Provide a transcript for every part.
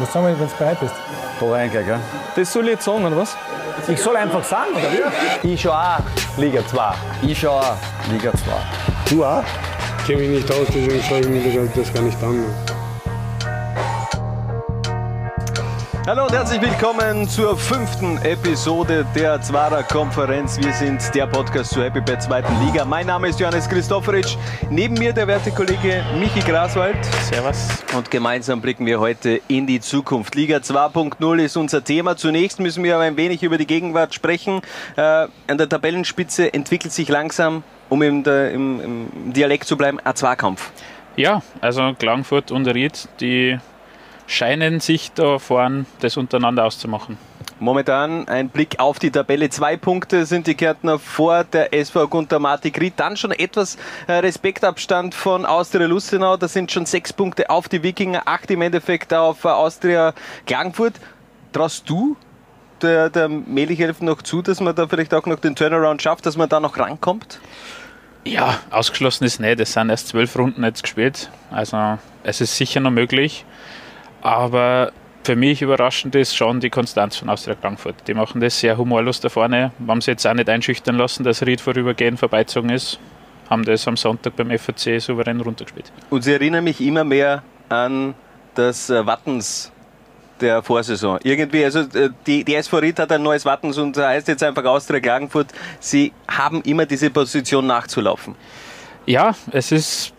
Was sagen wir, wenn du bereit bist? Da rein, gell? Das soll ich jetzt sagen, oder was? Ich soll einfach sagen, oder wie? Ich schon auch Liga 2. Ich schon auch Liga 2. Du auch? Ich kenne mich nicht aus, deswegen schaue ich mir das gar nicht an. Hallo und herzlich willkommen zur fünften Episode der Zwarer Konferenz. Wir sind der Podcast zur Happy Bad zweiten Liga. Mein Name ist Johannes Christoforic. Neben mir der werte Kollege Michi Graswald. Servus. Und gemeinsam blicken wir heute in die Zukunft. Liga 2.0 ist unser Thema. Zunächst müssen wir aber ein wenig über die Gegenwart sprechen. Äh, an der Tabellenspitze entwickelt sich langsam, um im, im, im Dialekt zu bleiben, ein Zweikampf. Ja, also Klagenfurt und Ried, die scheinen sich da vorn das untereinander auszumachen. Momentan ein Blick auf die Tabelle. Zwei Punkte sind die Kärntner vor der SV Gunter Martig Ried. Dann schon etwas äh, Respektabstand von Austria Lustenau. Das sind schon sechs Punkte auf die Wikinger, acht im Endeffekt auf äh, Austria Klagenfurt. Traust du der, der Melichelfen noch zu, dass man da vielleicht auch noch den Turnaround schafft, dass man da noch rankommt? Ja, ausgeschlossen ist nicht. Es sind erst zwölf Runden jetzt gespielt. Also es ist sicher noch möglich. Aber für mich überraschend ist schon die Konstanz von Austria Frankfurt. Die machen das sehr humorlos da vorne. Haben sie jetzt auch nicht einschüchtern lassen, dass Ried vorübergehend vorbeizogen ist. Haben das am Sonntag beim FAC souverän runtergespielt. Und sie erinnern mich immer mehr an das äh, Wattens der Vorsaison. Irgendwie, also äh, die, die SV Ried hat ein neues Wattens und heißt jetzt einfach Austria Klagenfurt. Sie haben immer diese Position nachzulaufen. Ja, es ist,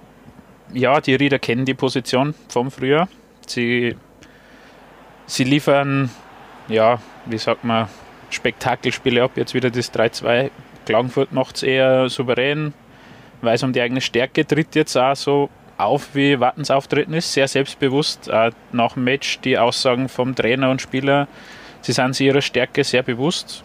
ja, die Rieder kennen die Position vom Frühjahr. Sie, sie liefern, ja, wie sagt man, Spektakelspiele ab. Jetzt wieder das 3-2. Klagenfurt macht es eher souverän, weiß um die eigene Stärke, tritt jetzt auch so auf, wie Wattens auftreten ist, sehr selbstbewusst. Auch nach dem Match die Aussagen vom Trainer und Spieler, sie sind sich ihrer Stärke sehr bewusst.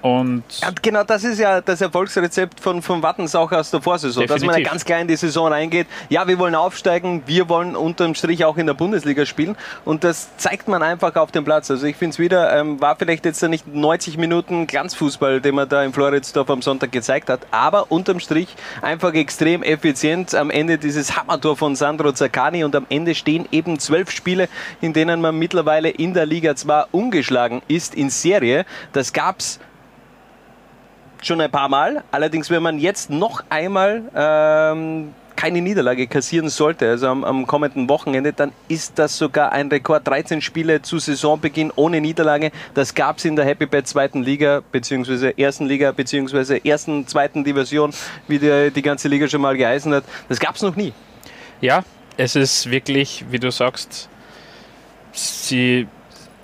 Und ja, genau das ist ja das Erfolgsrezept von, von Wattens auch aus der Vorsaison, Definitiv. dass man ja ganz klar in die Saison reingeht. Ja, wir wollen aufsteigen, wir wollen unterm Strich auch in der Bundesliga spielen und das zeigt man einfach auf dem Platz. Also ich finde es wieder, ähm, war vielleicht jetzt nicht 90 Minuten Glanzfußball, den man da in Floridsdorf am Sonntag gezeigt hat, aber unterm Strich einfach extrem effizient. Am Ende dieses Hammertor von Sandro Zaccani und am Ende stehen eben zwölf Spiele, in denen man mittlerweile in der Liga zwar ungeschlagen ist in Serie. Das gab es schon ein paar Mal. Allerdings, wenn man jetzt noch einmal ähm, keine Niederlage kassieren sollte, also am, am, kommenden Wochenende, dann ist das sogar ein Rekord. 13 Spiele zu Saisonbeginn ohne Niederlage. Das gab es in der Happy Bad zweiten Liga, beziehungsweise ersten Liga, beziehungsweise ersten, zweiten Division, wie die, die ganze Liga schon mal geheißen hat. Das gab es noch nie. Ja, es ist wirklich, wie du sagst, sie,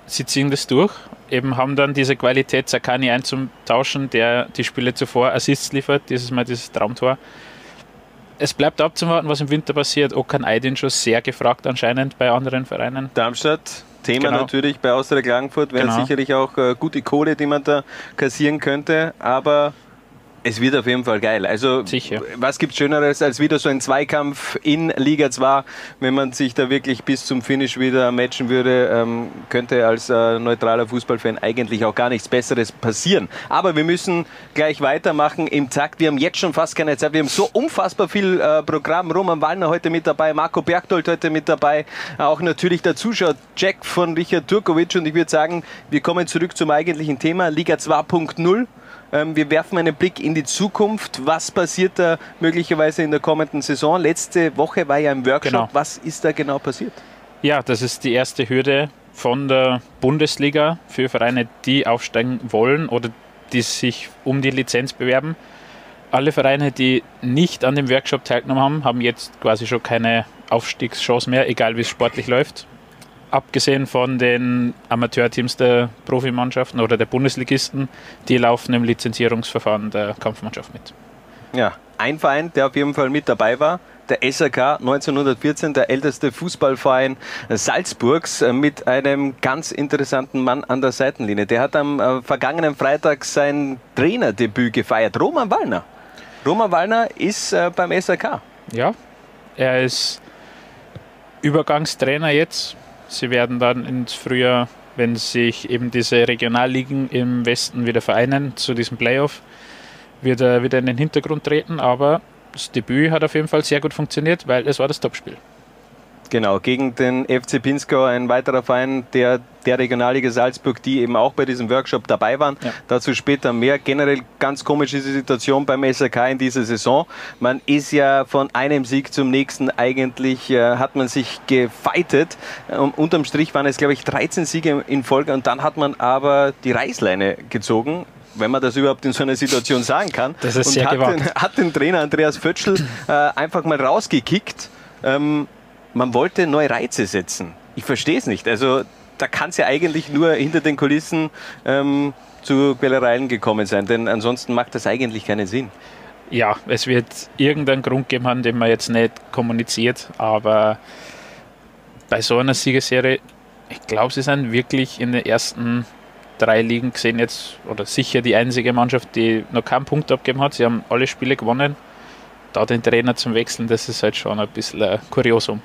sie ziehen das durch eben haben dann diese Qualität, Sakani einzutauschen, der die Spiele zuvor Assists liefert, dieses Mal dieses Traumtor. Es bleibt abzuwarten, was im Winter passiert. Okan Aydin schon sehr gefragt anscheinend bei anderen Vereinen. Darmstadt, Thema genau. natürlich bei Austria Klagenfurt, wäre genau. sicherlich auch äh, gute Kohle, die man da kassieren könnte, aber es wird auf jeden Fall geil. Also, Sicher. was gibt Schöneres als wieder so ein Zweikampf in Liga 2, wenn man sich da wirklich bis zum Finish wieder matchen würde, ähm, könnte als äh, neutraler Fußballfan eigentlich auch gar nichts Besseres passieren. Aber wir müssen gleich weitermachen im Takt. Wir haben jetzt schon fast keine Zeit. Wir haben so unfassbar viel äh, Programm. Roman Wallner heute mit dabei, Marco Bergdold heute mit dabei, auch natürlich der Zuschauer Jack von Richard Turkovic. Und ich würde sagen, wir kommen zurück zum eigentlichen Thema, Liga 2.0. Ähm, wir werfen einen Blick in die Zukunft. Was passiert da möglicherweise in der kommenden Saison? Letzte Woche war ja ein Workshop. Genau. Was ist da genau passiert? Ja, das ist die erste Hürde von der Bundesliga für Vereine, die aufsteigen wollen oder die sich um die Lizenz bewerben. Alle Vereine, die nicht an dem Workshop teilgenommen haben, haben jetzt quasi schon keine Aufstiegschance mehr, egal wie es sportlich läuft abgesehen von den Amateurteams der Profimannschaften oder der Bundesligisten, die laufen im Lizenzierungsverfahren der Kampfmannschaft mit. Ja, ein Verein, der auf jeden Fall mit dabei war, der SRK 1914, der älteste Fußballverein Salzburgs, äh, mit einem ganz interessanten Mann an der Seitenlinie. Der hat am äh, vergangenen Freitag sein Trainerdebüt gefeiert. Roman Wallner. Roman Wallner ist äh, beim SRK. Ja, er ist Übergangstrainer jetzt Sie werden dann ins Frühjahr, wenn sich eben diese Regionalligen im Westen wieder vereinen zu diesem Playoff, wird er wieder in den Hintergrund treten. Aber das Debüt hat auf jeden Fall sehr gut funktioniert, weil es war das Topspiel. Genau, gegen den FC Pinskau, ein weiterer Verein der, der Regionalliga Salzburg, die eben auch bei diesem Workshop dabei waren. Ja. Dazu später mehr. Generell ganz komische Situation beim SRK in dieser Saison. Man ist ja von einem Sieg zum nächsten eigentlich, äh, hat man sich gefeitet. Um, unterm Strich waren es, glaube ich, 13 Siege in Folge und dann hat man aber die Reißleine gezogen wenn man das überhaupt in so einer Situation sagen kann. Das ist und sehr hat den, hat den Trainer Andreas Fötschl äh, einfach mal rausgekickt. Ähm, man wollte neue Reize setzen. Ich verstehe es nicht. Also da kann es ja eigentlich nur hinter den Kulissen ähm, zu Quälereien gekommen sein, denn ansonsten macht das eigentlich keinen Sinn. Ja, es wird irgendeinen Grund geben haben, den man jetzt nicht kommuniziert, aber bei so einer Siegesserie, ich glaube, sie sind wirklich in den ersten drei Ligen gesehen jetzt, oder sicher die einzige Mannschaft, die noch keinen Punkt abgegeben hat. Sie haben alle Spiele gewonnen. Da den Trainer zum Wechseln, das ist halt schon ein bisschen ein Kuriosum.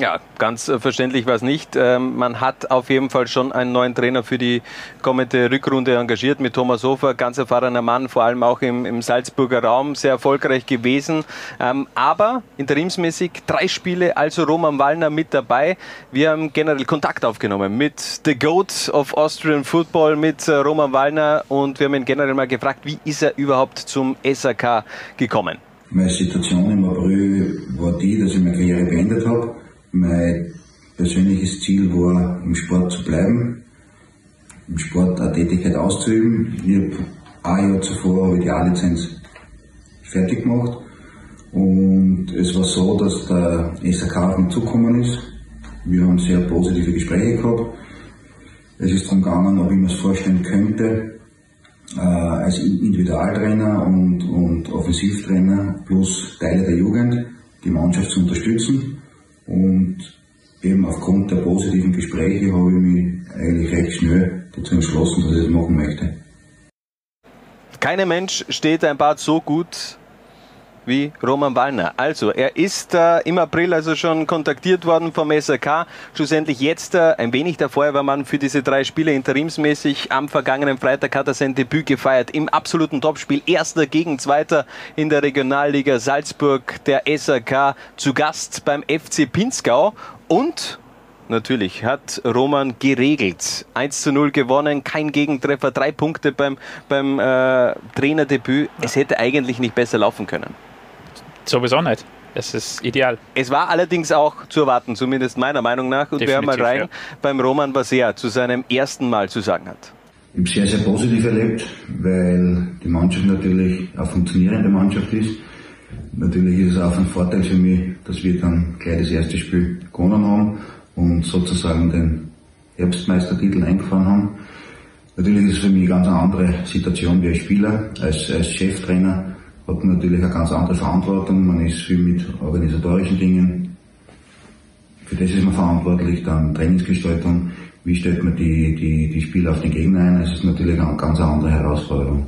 Ja, ganz äh, verständlich war es nicht. Ähm, man hat auf jeden Fall schon einen neuen Trainer für die kommende Rückrunde engagiert mit Thomas Hofer, ganz erfahrener Mann, vor allem auch im, im Salzburger Raum, sehr erfolgreich gewesen. Ähm, aber interimsmäßig drei Spiele, also Roman Wallner mit dabei. Wir haben generell Kontakt aufgenommen mit The Goat of Austrian Football, mit äh, Roman Wallner und wir haben ihn generell mal gefragt, wie ist er überhaupt zum SAK gekommen? Meine Situation im April war die, dass ich meine Karriere beendet habe mein persönliches Ziel war, im Sport zu bleiben, im Sport eine Tätigkeit auszuüben. Ich habe ein Jahr zuvor habe ich die A-Lizenz fertig gemacht und es war so, dass der SAK auf mich zugekommen ist. Wir haben sehr positive Gespräche gehabt. Es ist darum gegangen, ob ich mir das vorstellen könnte, äh, als Individualtrainer und, und Offensivtrainer plus Teile der Jugend die Mannschaft zu unterstützen. Und eben aufgrund der positiven Gespräche habe ich mich eigentlich recht schnell dazu entschlossen, dass ich das machen möchte. Keiner Mensch steht ein Bad so gut wie Roman Wallner. Also, er ist äh, im April also schon kontaktiert worden vom SRK. Schlussendlich jetzt äh, ein wenig der Feuerwehrmann für diese drei Spiele interimsmäßig. Am vergangenen Freitag hat er sein Debüt gefeiert im absoluten Topspiel. Erster gegen Zweiter in der Regionalliga Salzburg. Der SRK zu Gast beim FC Pinzgau. Und natürlich hat Roman geregelt. 1 zu 0 gewonnen, kein Gegentreffer, drei Punkte beim, beim äh, Trainerdebüt. Es hätte eigentlich nicht besser laufen können. Sowieso nicht. Es ist ideal. Es war allerdings auch zu erwarten, zumindest meiner Meinung nach. Und Definitiv, wir hören mal rein ja. beim Roman, was er zu seinem ersten Mal zu sagen hat. Ich habe sehr, sehr positiv erlebt, weil die Mannschaft natürlich eine funktionierende Mannschaft ist. Natürlich ist es auch ein Vorteil für mich, dass wir dann gleich das erste Spiel gewonnen haben und sozusagen den Herbstmeistertitel eingefahren haben. Natürlich ist es für mich eine ganz andere Situation wie als Spieler, als, als Cheftrainer hat natürlich eine ganz andere Verantwortung. Man ist viel mit organisatorischen Dingen. Für das ist man verantwortlich. Dann Trainingsgestaltung. Wie stellt man die, die, die Spieler auf den Gegner ein? Das ist natürlich eine ganz andere Herausforderung.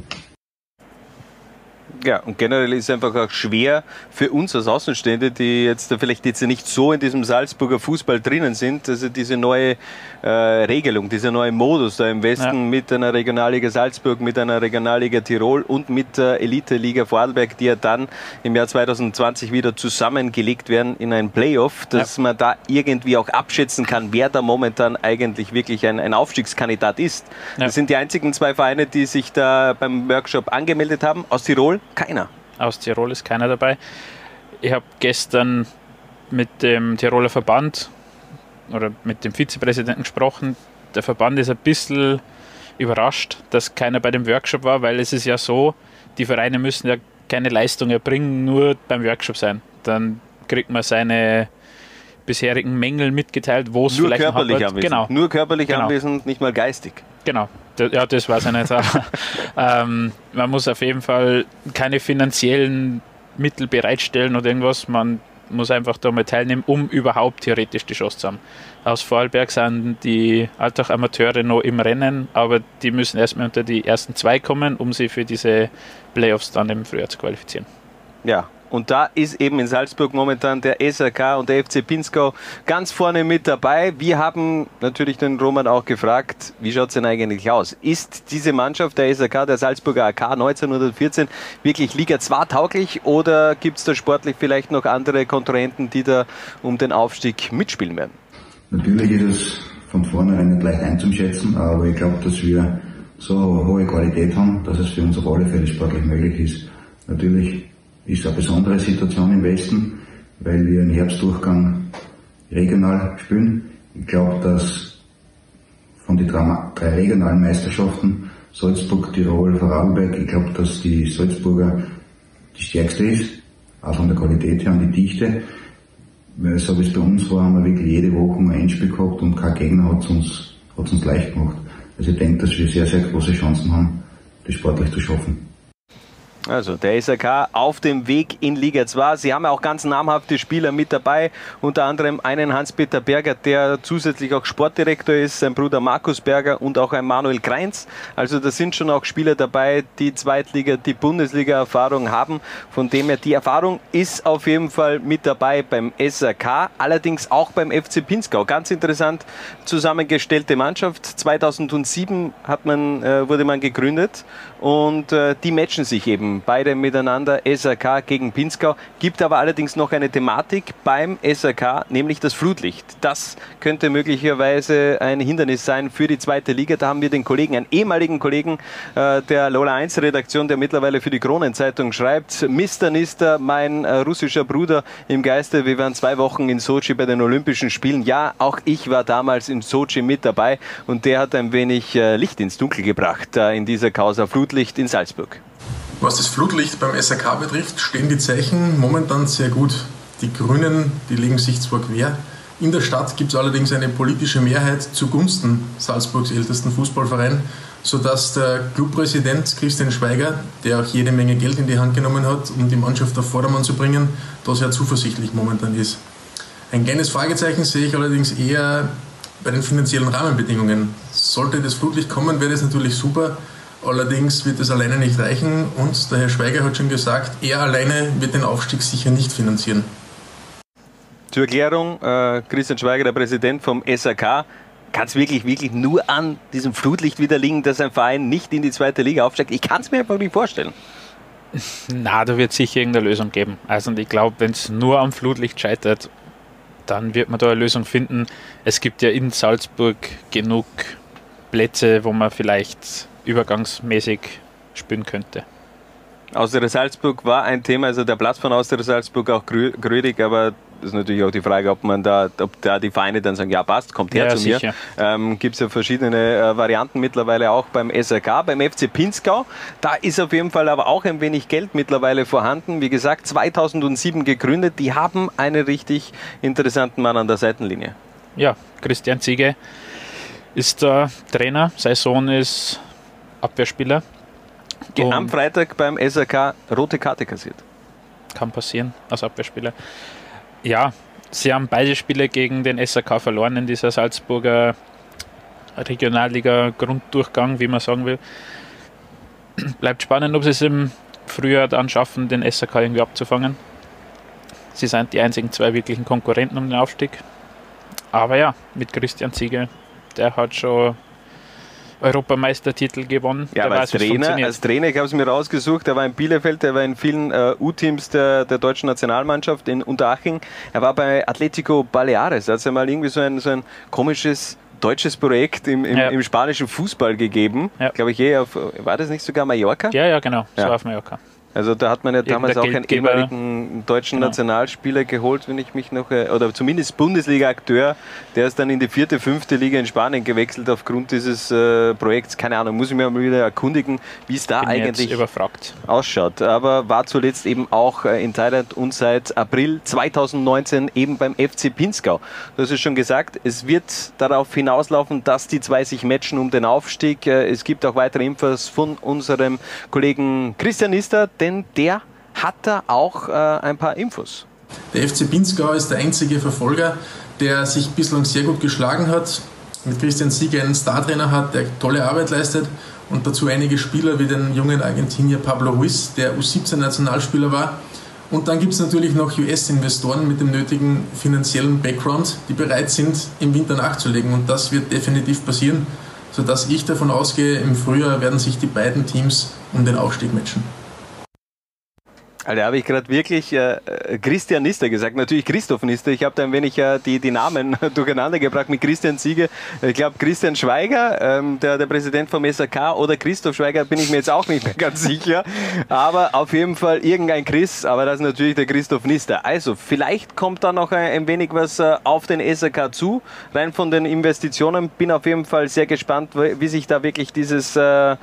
Ja, und generell ist es einfach auch schwer für uns als Außenstehende, die jetzt vielleicht jetzt nicht so in diesem Salzburger Fußball drinnen sind, also diese neue äh, Regelung, dieser neue Modus da im Westen ja. mit einer Regionalliga Salzburg, mit einer Regionalliga Tirol und mit der Elite-Liga Vorarlberg, die ja dann im Jahr 2020 wieder zusammengelegt werden in ein Playoff, dass ja. man da irgendwie auch abschätzen kann, wer da momentan eigentlich wirklich ein, ein Aufstiegskandidat ist. Ja. Das sind die einzigen zwei Vereine, die sich da beim Workshop angemeldet haben, aus Tirol keiner. Aus Tirol ist keiner dabei. Ich habe gestern mit dem Tiroler Verband oder mit dem Vizepräsidenten gesprochen. Der Verband ist ein bisschen überrascht, dass keiner bei dem Workshop war, weil es ist ja so, die Vereine müssen ja keine Leistung erbringen, nur beim Workshop sein. Dann kriegt man seine bisherigen Mängel mitgeteilt, wo es vielleicht körperlich anwesend. Genau. Nur körperlich genau. anwesend, nicht mal geistig. Genau, ja, das weiß ich nicht. ähm, man muss auf jeden Fall keine finanziellen Mittel bereitstellen oder irgendwas. Man muss einfach da mal teilnehmen, um überhaupt theoretisch die Chance zu haben. Aus Vorarlberg sind die Alltag-Amateure noch im Rennen, aber die müssen erstmal unter die ersten zwei kommen, um sie für diese Playoffs dann im Frühjahr zu qualifizieren. Ja, Und da ist eben in Salzburg momentan der SRK und der FC Pinskau ganz vorne mit dabei. Wir haben natürlich den Roman auch gefragt, wie schaut es denn eigentlich aus? Ist diese Mannschaft, der SRK, der Salzburger AK 1914, wirklich Liga 2 tauglich oder gibt es da sportlich vielleicht noch andere Kontrahenten, die da um den Aufstieg mitspielen werden? Natürlich ist es von vornherein nicht leicht einzuschätzen, aber ich glaube, dass wir so hohe Qualität haben, dass es für uns auf alle Fälle sportlich möglich ist. Natürlich ist eine besondere Situation im Westen, weil wir im Herbstdurchgang regional spielen. Ich glaube, dass von den drei regionalen Meisterschaften Salzburg, Tirol, Vorarlberg, ich glaube, dass die Salzburger die stärkste ist, auch von der Qualität her und die Dichte. So wie es bei uns war, haben wir wirklich jede Woche ein Endspiel gehabt und kein Gegner hat es uns, hat's uns leicht gemacht. Also ich denke, dass wir sehr, sehr große Chancen haben, das sportlich zu schaffen. Also der SRK auf dem Weg in Liga 2. Sie haben ja auch ganz namhafte Spieler mit dabei, unter anderem einen Hans-Peter Berger, der zusätzlich auch Sportdirektor ist, sein Bruder Markus Berger und auch ein Manuel Kreinz. Also da sind schon auch Spieler dabei, die Zweitliga, die Bundesliga-Erfahrung haben. Von dem her, die Erfahrung ist auf jeden Fall mit dabei beim SRK, allerdings auch beim FC Pinskau. Ganz interessant zusammengestellte Mannschaft. 2007 hat man, äh, wurde man gegründet und äh, die matchen sich eben beide miteinander, SRK gegen Pinskau. Gibt aber allerdings noch eine Thematik beim SRK, nämlich das Flutlicht. Das könnte möglicherweise ein Hindernis sein für die zweite Liga. Da haben wir den Kollegen, einen ehemaligen Kollegen äh, der Lola 1 Redaktion, der mittlerweile für die Kronenzeitung schreibt, Mr. Nister, mein äh, russischer Bruder im Geiste. Wir waren zwei Wochen in Sochi bei den Olympischen Spielen. Ja, auch ich war damals in Sochi mit dabei und der hat ein wenig äh, Licht ins Dunkel gebracht äh, in dieser Causa Flutlicht in Salzburg. Was das Flutlicht beim SRK betrifft, stehen die Zeichen momentan sehr gut. Die Grünen, die legen sich zwar quer. In der Stadt gibt es allerdings eine politische Mehrheit zugunsten Salzburgs ältesten Fußballverein, sodass der Clubpräsident Christian Schweiger, der auch jede Menge Geld in die Hand genommen hat, um die Mannschaft auf Vordermann zu bringen, da sehr zuversichtlich momentan ist. Ein kleines Fragezeichen sehe ich allerdings eher bei den finanziellen Rahmenbedingungen. Sollte das Flutlicht kommen, wäre das natürlich super. Allerdings wird es alleine nicht reichen und der Herr Schweiger hat schon gesagt, er alleine wird den Aufstieg sicher nicht finanzieren. Zur Erklärung, äh, Christian Schweiger, der Präsident vom SAK, kann es wirklich, wirklich nur an diesem Flutlicht wieder liegen, dass ein Verein nicht in die zweite Liga aufsteigt? Ich kann es mir einfach nicht vorstellen. Na, da wird sicher irgendeine Lösung geben. Also ich glaube, wenn es nur am Flutlicht scheitert, dann wird man da eine Lösung finden. Es gibt ja in Salzburg genug Plätze, wo man vielleicht übergangsmäßig spielen könnte. Austria Salzburg war ein Thema, also der Platz von Austria Salzburg auch grüdig, aber das ist natürlich auch die Frage, ob man da, ob da die Vereine dann sagen, ja passt, kommt her ja, zu mir. Ähm, Gibt es ja verschiedene äh, Varianten mittlerweile auch beim SRK, beim FC Pinzgau. Da ist auf jeden Fall aber auch ein wenig Geld mittlerweile vorhanden. Wie gesagt, 2007 gegründet. Die haben einen richtig interessanten Mann an der Seitenlinie. Ja, Christian Ziege ist der Trainer. Sein Sohn ist Abwehrspieler. Und Am Freitag beim SRK rote Karte kassiert. Kann passieren als Abwehrspieler. Ja, sie haben beide Spiele gegen den SRK verloren in dieser Salzburger Regionalliga-Grunddurchgang, wie man sagen will. Bleibt spannend, ob sie es im Frühjahr dann schaffen, den SRK irgendwie abzufangen. Sie sind die einzigen zwei wirklichen Konkurrenten um den Aufstieg. Aber ja, mit Christian Ziege, der hat schon Europameistertitel gewonnen. Ja, aber als Trainer, als Trainer, ich habe es mir rausgesucht, er war in Bielefeld, er war in vielen äh, U-Teams der, der deutschen Nationalmannschaft in Unterhaching. Er war bei Atletico Baleares, da hat es ja mal irgendwie so ein, so ein komisches deutsches Projekt im, im, ja. im spanischen Fußball gegeben. Ja. Glaube ich, eh auf, war das nicht sogar Mallorca? Ja, ja, genau, so auf Mallorca. Also da hat man ja damals auch einen ehemaligen deutschen genau. Nationalspieler geholt, wenn ich mich noch, oder zumindest Bundesliga-Akteur, der ist dann in die vierte, fünfte Liga in Spanien gewechselt aufgrund dieses äh, Projekts. Keine Ahnung, muss ich mir mal wieder erkundigen, wie es da Bin eigentlich ausschaut. Aber war zuletzt eben auch äh, in Thailand und seit April 2019 eben beim FC Pinskau. Du hast es schon gesagt, es wird darauf hinauslaufen, dass die zwei sich matchen um den Aufstieg. Äh, es gibt auch weitere Infos von unserem Kollegen Christian Nister, denn der hat da auch äh, ein paar Infos. Der FC Pinzgau ist der einzige Verfolger, der sich bislang sehr gut geschlagen hat, mit Christian Sieger einen Startrainer hat, der tolle Arbeit leistet und dazu einige Spieler wie den jungen Argentinier Pablo Ruiz, der U17-Nationalspieler war Und dann gibt es natürlich noch US-Investoren mit dem nötigen finanziellen Background, die bereit sind, im Winter nachzulegen. Und das wird definitiv passieren, sodass ich davon ausgehe, im Frühjahr werden sich die beiden Teams um den Aufstieg matchen. Also habe ich gerade wirklich äh, Christian Nister gesagt, natürlich Christoph Nister. Ich habe da ein wenig äh, die, die Namen durcheinander gebracht mit Christian Siege. Ich glaube Christian Schweiger, ähm, der, der Präsident vom SAK oder Christoph Schweiger, bin ich mir jetzt auch nicht mehr ganz sicher. Aber auf jeden Fall irgendein Chris, aber das ist natürlich der Christoph Nister. Also vielleicht kommt da noch ein, ein wenig was äh, auf den SAK zu, rein von den Investitionen. Bin auf jeden Fall sehr gespannt, wie sich da wirklich dieses, äh,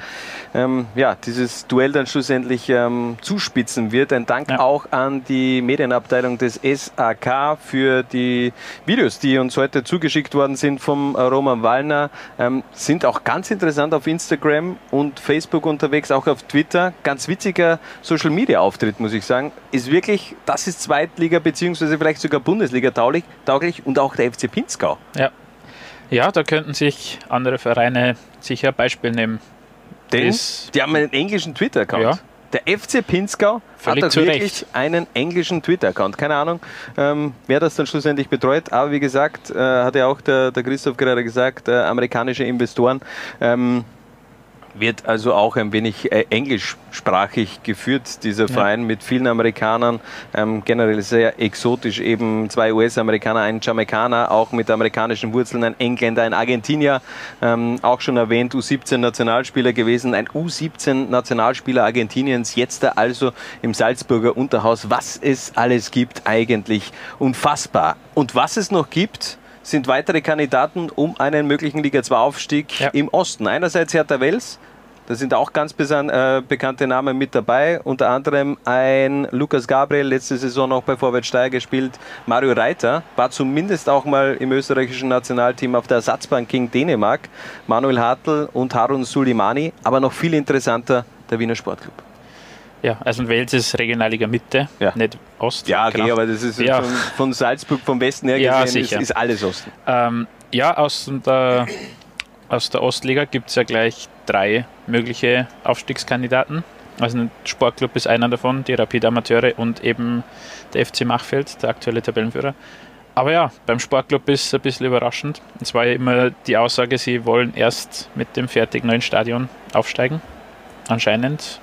ähm, ja, dieses Duell dann schlussendlich ähm, zuspitzen wird. Ein Dank ja. auch an die Medienabteilung des SAK für die Videos, die uns heute zugeschickt worden sind vom Roman Wallner. Ähm, sind auch ganz interessant auf Instagram und Facebook unterwegs, auch auf Twitter. Ganz witziger Social Media Auftritt, muss ich sagen. Ist wirklich, das ist Zweitliga beziehungsweise vielleicht sogar Bundesliga tauglich, tauglich und auch der FC Pinzgau. Ja. Ja, da könnten sich andere Vereine sicher Beispiel nehmen. Denn die haben einen englischen Twitter-Account. Ja. Der FC Pinzgau Völlig hat auch wirklich einen englischen Twitter-Account. Keine Ahnung, ähm, wer das dann schlussendlich betreut. Aber wie gesagt, äh, hat ja auch der, der Christoph gerade gesagt, äh, amerikanische Investoren. Ähm, wird also auch ein wenig äh, englischsprachig geführt, dieser Verein ja. mit vielen Amerikanern, ähm, generell sehr exotisch, eben zwei US-Amerikaner, ein Jamaikaner, auch mit amerikanischen Wurzeln, ein Engländer, ein Argentinier, ähm, auch schon erwähnt, U17-Nationalspieler gewesen, ein U17-Nationalspieler Argentiniens, jetzt also im Salzburger Unterhaus. Was es alles gibt, eigentlich unfassbar. Und was es noch gibt, sind weitere Kandidaten um einen möglichen Liga 2 Aufstieg ja. im Osten. Einerseits Hertha Wels, da sind auch ganz äh, bekannte Namen mit dabei, unter anderem ein Lukas Gabriel, letzte Saison noch bei Vorwärts Steyr gespielt. Mario Reiter war zumindest auch mal im österreichischen Nationalteam auf der Ersatzbank gegen Dänemark. Manuel Hartl und Harun Sulimani, aber noch viel interessanter der Wiener Sportclub. Ja, also Wels ist Regionalliga Mitte, ja. nicht Ost. Ja, okay, genau. aber das ist ja. von, von, Salzburg vom Westen her ja, gesehen, ist, ist, alles Osten. Ähm, ja, aus der, aus der Ostliga gibt es ja gleich drei mögliche Aufstiegskandidaten. Also ein Sportclub ist einer davon, die Rapid Amateure und eben der FC Machfeld, der aktuelle Tabellenführer. Aber ja, beim Sportclub ist es ein bisschen überraschend. Es war ja immer die Aussage, sie wollen erst mit dem fertigen neuen Stadion aufsteigen. Anscheinend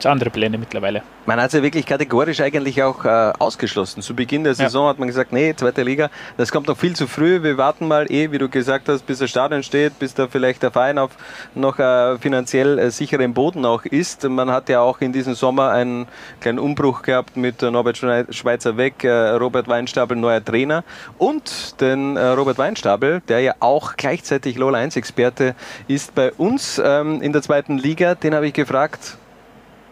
es andere Pläne mittlerweile. Man hat es ja wirklich kategorisch eigentlich auch äh, ausgeschlossen. Zu Beginn der Saison ja. hat man gesagt, nee, zweite Liga, das kommt noch viel zu früh. Wir warten mal eh, wie du gesagt hast, bis das Stadion steht, bis da vielleicht der Verein auf noch äh, finanziell äh, sicheren Boden auch ist. Man hat ja auch in diesem Sommer einen kleinen Umbruch gehabt mit Norbert Schweizer weg, äh, Robert Weinstapel neuer Trainer und den äh, Robert Weinstapel, der ja auch gleichzeitig LOL 1 Experte ist bei uns ähm, in der zweiten Liga. Den habe ich gefragt,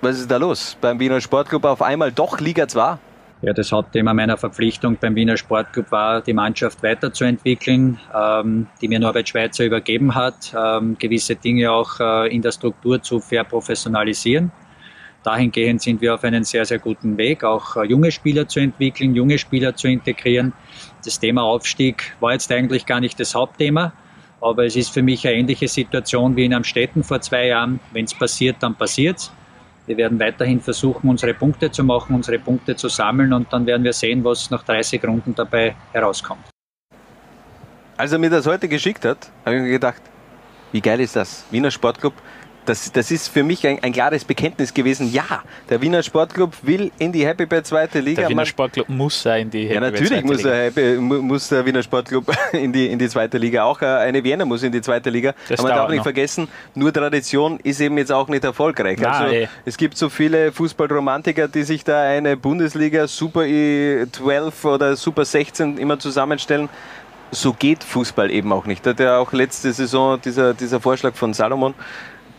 was ist da los beim Wiener Sportclub? Auf einmal doch Liga 2? Ja, das Hauptthema meiner Verpflichtung beim Wiener Sportclub war, die Mannschaft weiterzuentwickeln, ähm, die mir Norbert Schweitzer übergeben hat, ähm, gewisse Dinge auch äh, in der Struktur zu verprofessionalisieren. Dahingehend sind wir auf einem sehr, sehr guten Weg, auch äh, junge Spieler zu entwickeln, junge Spieler zu integrieren. Das Thema Aufstieg war jetzt eigentlich gar nicht das Hauptthema, aber es ist für mich eine ähnliche Situation wie in Amstetten vor zwei Jahren. Wenn es passiert, dann passiert es. Wir werden weiterhin versuchen, unsere Punkte zu machen, unsere Punkte zu sammeln und dann werden wir sehen, was nach 30 Runden dabei herauskommt. Als er mir das heute geschickt hat, habe ich mir gedacht, wie geil ist das? Wiener Sportclub das, das ist für mich ein, ein, klares Bekenntnis gewesen. Ja, der Wiener Sportclub will in die Happy Bad zweite Liga. Der Wiener Sportclub muss sein in die Happy Ja, natürlich muss der, Happy, muss der Wiener Sportclub in die, in die zweite Liga. Auch äh, eine Wiener muss in die zweite Liga. Das Aber man darf nicht noch. vergessen, nur Tradition ist eben jetzt auch nicht erfolgreich. Nein, also, ey. es gibt so viele Fußballromantiker, die sich da eine Bundesliga Super E12 oder Super 16 immer zusammenstellen so geht Fußball eben auch nicht. Da hat ja auch letzte Saison dieser, dieser Vorschlag von Salomon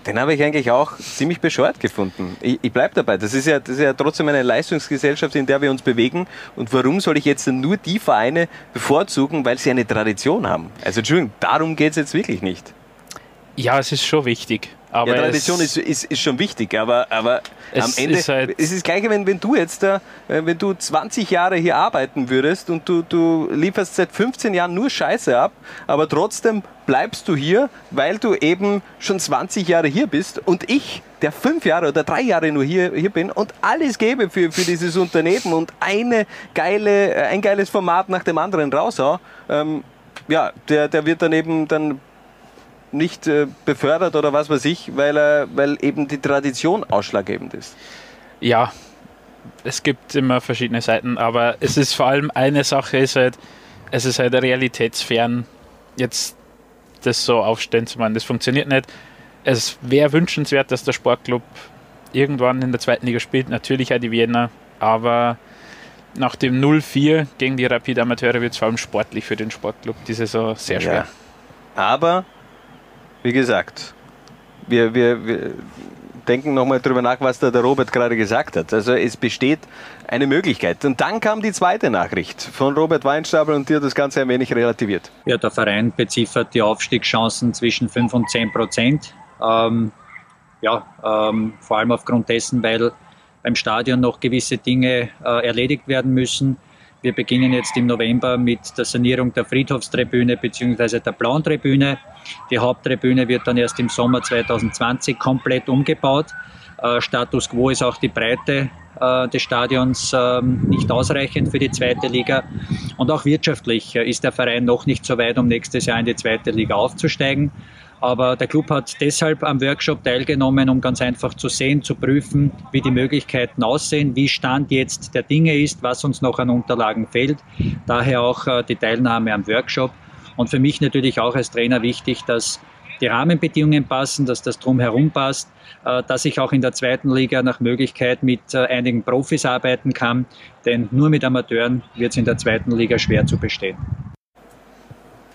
den habe ich eigentlich auch ziemlich bescheuert gefunden. Ich, ich bleibe dabei. Das ist, ja, das ist ja trotzdem eine Leistungsgesellschaft, in der wir uns bewegen. Und warum soll ich jetzt nur die Vereine bevorzugen, weil sie eine Tradition haben? Also Entschuldigung, darum geht es jetzt wirklich nicht. Ja, es ist schon wichtig. Aber ja, Tradition ist, ist, ist schon wichtig, aber, aber am Ende ist halt es ist das Gleiche, wenn, wenn du jetzt da, äh, wenn du 20 Jahre hier arbeiten würdest und du, du lieferst seit 15 Jahren nur Scheiße ab, aber trotzdem bleibst du hier, weil du eben schon 20 Jahre hier bist und ich, der fünf Jahre oder drei Jahre nur hier, hier bin und alles gebe für, für dieses Unternehmen und eine geile, äh, ein geiles Format nach dem anderen raushau, ähm, ja, der, der wird dann eben dann nicht äh, befördert oder was weiß ich, weil, äh, weil eben die Tradition ausschlaggebend ist. Ja, es gibt immer verschiedene Seiten, aber es ist vor allem eine Sache, ist halt, es ist halt realitätsfern, jetzt das so aufstellen zu machen. Das funktioniert nicht. Es wäre wünschenswert, dass der Sportclub irgendwann in der zweiten Liga spielt, natürlich auch die Wiener, aber nach dem 0-4 gegen die Rapid Amateure wird es vor allem sportlich für den Sportclub diese Saison sehr schwer. Ja. Aber wie gesagt, wir, wir, wir denken nochmal drüber nach, was da der Robert gerade gesagt hat. Also es besteht eine Möglichkeit. Und dann kam die zweite Nachricht von Robert Weinstapel und hat das Ganze ein wenig relativiert. Ja, der Verein beziffert die Aufstiegschancen zwischen 5 und 10 Prozent. Ähm, ja, ähm, vor allem aufgrund dessen, weil beim Stadion noch gewisse Dinge äh, erledigt werden müssen. Wir beginnen jetzt im November mit der Sanierung der Friedhofstribüne bzw. der Blauen. Die Haupttribüne wird dann erst im Sommer 2020 komplett umgebaut. Äh, Status quo ist auch die Breite äh, des Stadions ähm, nicht ausreichend für die zweite Liga. Und auch wirtschaftlich äh, ist der Verein noch nicht so weit, um nächstes Jahr in die zweite Liga aufzusteigen. Aber der Club hat deshalb am Workshop teilgenommen, um ganz einfach zu sehen, zu prüfen, wie die Möglichkeiten aussehen, wie Stand jetzt der Dinge ist, was uns noch an Unterlagen fehlt. Daher auch äh, die Teilnahme am Workshop. Und für mich natürlich auch als Trainer wichtig, dass die Rahmenbedingungen passen, dass das drumherum passt, äh, dass ich auch in der zweiten Liga nach Möglichkeit mit äh, einigen Profis arbeiten kann. Denn nur mit Amateuren wird es in der zweiten Liga schwer zu bestehen.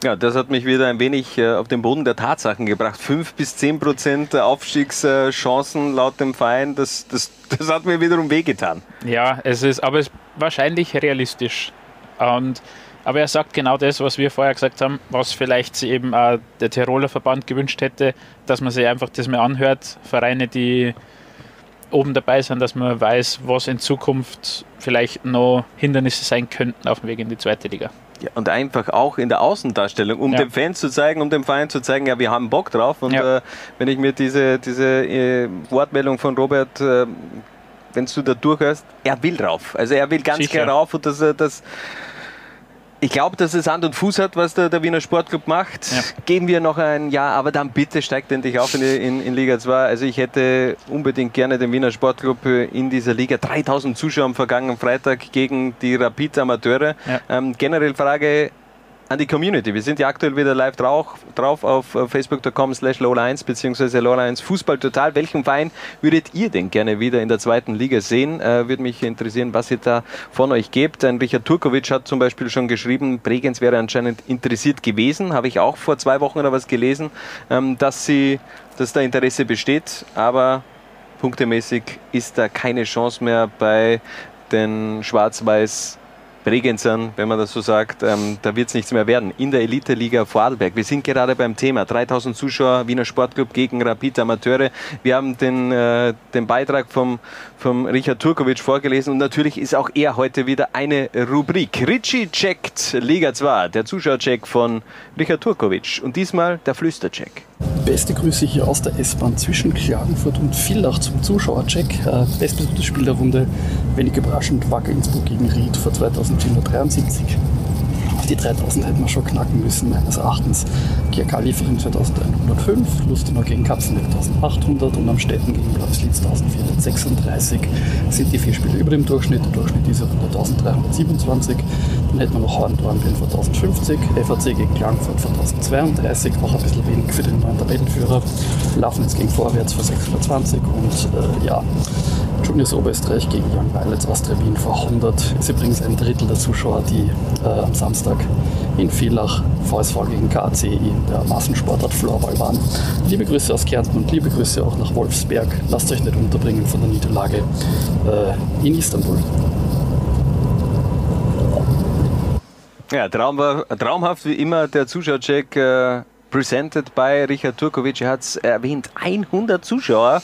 Ja, das hat mich wieder ein wenig äh, auf den Boden der Tatsachen gebracht. Fünf bis zehn Prozent Aufstiegschancen laut dem Verein, das, das, das hat mir wiederum wehgetan. Ja, es ist, aber es ist wahrscheinlich realistisch. Und, aber er sagt genau das, was wir vorher gesagt haben, was vielleicht sich eben auch der Tiroler Verband gewünscht hätte, dass man sich einfach das mal anhört. Vereine, die oben dabei sind, dass man weiß, was in Zukunft vielleicht noch Hindernisse sein könnten auf dem Weg in die zweite Liga. Ja, und einfach auch in der Außendarstellung, um ja. den Fans zu zeigen, um dem Verein zu zeigen, ja, wir haben Bock drauf. Und ja. äh, wenn ich mir diese, diese äh, Wortmeldung von Robert, äh, wenn du da durchhörst, er will rauf. Also er will ganz Sicher. klar rauf und das, das ich glaube, dass es Hand und Fuß hat, was der, der Wiener Sportclub macht. Ja. Geben wir noch ein Jahr, aber dann bitte steigt endlich auf in, in, in, Liga 2. Also ich hätte unbedingt gerne den Wiener Sportclub in dieser Liga. 3000 Zuschauer am vergangenen Freitag gegen die Rapid Amateure. Ja. Ähm, generell Frage, an die Community. Wir sind ja aktuell wieder live drauf, drauf auf facebook.com slash lowlines bzw. lowlines Fußball total. Welchen Verein würdet ihr denn gerne wieder in der zweiten Liga sehen? Äh, Würde mich interessieren, was ihr da von euch gebt. Ein Richard Turkovic hat zum Beispiel schon geschrieben, Bregenz wäre anscheinend interessiert gewesen. Habe ich auch vor zwei Wochen oder was gelesen, ähm, dass, sie, dass da Interesse besteht. Aber punktemäßig ist da keine Chance mehr bei den Schwarz-Weiß Bregenzern, wenn man das so sagt, ähm, da wird es nichts mehr werden. In der Elite-Liga Vorarlberg. Wir sind gerade beim Thema. 3000 Zuschauer, Wiener Sportclub gegen Rapid Amateure. Wir haben den, äh, den Beitrag vom, vom Richard Turkovic vorgelesen und natürlich ist auch er heute wieder eine Rubrik. Richie checkt Liga 2, der Zuschauercheck von Richard Turkovic und diesmal der Flüstercheck. Beste Grüße hier aus der S-Bahn zwischen Klagenfurt und Villach zum Zuschauercheck. Äh, bestes Spiel der Runde, wenig überraschend, Wacker Innsbruck gegen Ried vor 2473 die 3000 hätten wir schon knacken müssen, meines Erachtens. GRK Liefering 2105, Lustenau gegen Kapfenberg 1800 und am Städten gegen Blauslitz 1436 sind die vier Spiele über dem Durchschnitt. Der Durchschnitt dieser Runde 1327. Dann hätten wir noch Horndornbirn vor 1050, FAC gegen Klagenfurt vor 1032, auch ein bisschen wenig für den neuen Tabellenführer. Lafnitz gegen Vorwärts vor 620 und äh, ja, Juniors Oberösterreich gegen Young Violets Austria Wien vor 100 ist übrigens ein Drittel der Zuschauer, die äh, am Samstag in Villach VSV gegen KAC in der Massensportart Floorball waren. Liebe Grüße aus Kärnten und liebe Grüße auch nach Wolfsberg. Lasst euch nicht unterbringen von der Niederlage äh, in Istanbul. Ja, traumhaft wie immer der Zuschauercheck äh, presented by Richard Turkovic. Er hat es erwähnt, 100 Zuschauer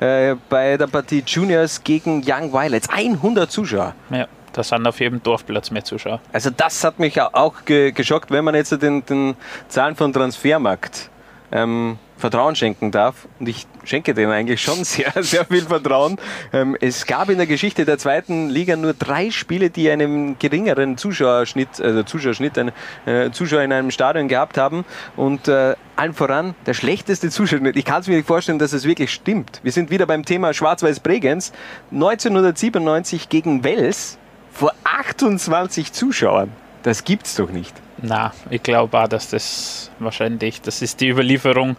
äh, bei der Partie Juniors gegen Young Violets. 100 Zuschauer. Ja. Da sind auf jedem Dorfplatz mehr Zuschauer. Also das hat mich auch geschockt, wenn man jetzt den, den Zahlen von Transfermarkt ähm, Vertrauen schenken darf. Und ich schenke dem eigentlich schon sehr, sehr viel Vertrauen. Ähm, es gab in der Geschichte der zweiten Liga nur drei Spiele, die einen geringeren Zuschauerschnitt, also Zuschauerschnitt, einen äh, Zuschauer in einem Stadion gehabt haben. Und äh, allen voran der schlechteste Zuschauerschnitt. Ich kann es mir nicht vorstellen, dass es wirklich stimmt. Wir sind wieder beim Thema Schwarz-Weiß Bregenz. 1997 gegen Wels vor 28 Zuschauern. Das gibt's doch nicht. Na, ich glaube auch, dass das wahrscheinlich, das ist die Überlieferung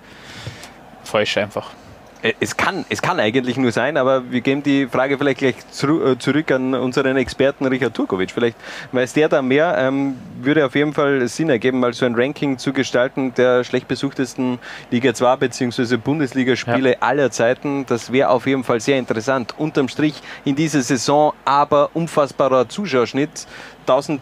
falsch einfach. Äh, es kann, es kann eigentlich nur sein, aber wir geben die Frage vielleicht gleich äh, zurück an unseren Experten Richard Turkovic. Vielleicht weiß der da mehr. Ähm, würde auf jeden Fall Sinn ergeben, mal so ein Ranking zu gestalten der schlecht besuchtesten Liga 2 bzw. Bundesligaspiele ja. aller Zeiten. Das wäre auf jeden Fall sehr interessant. Unterm Strich in dieser Saison aber unfassbarer Zuschauerschnitt. 1000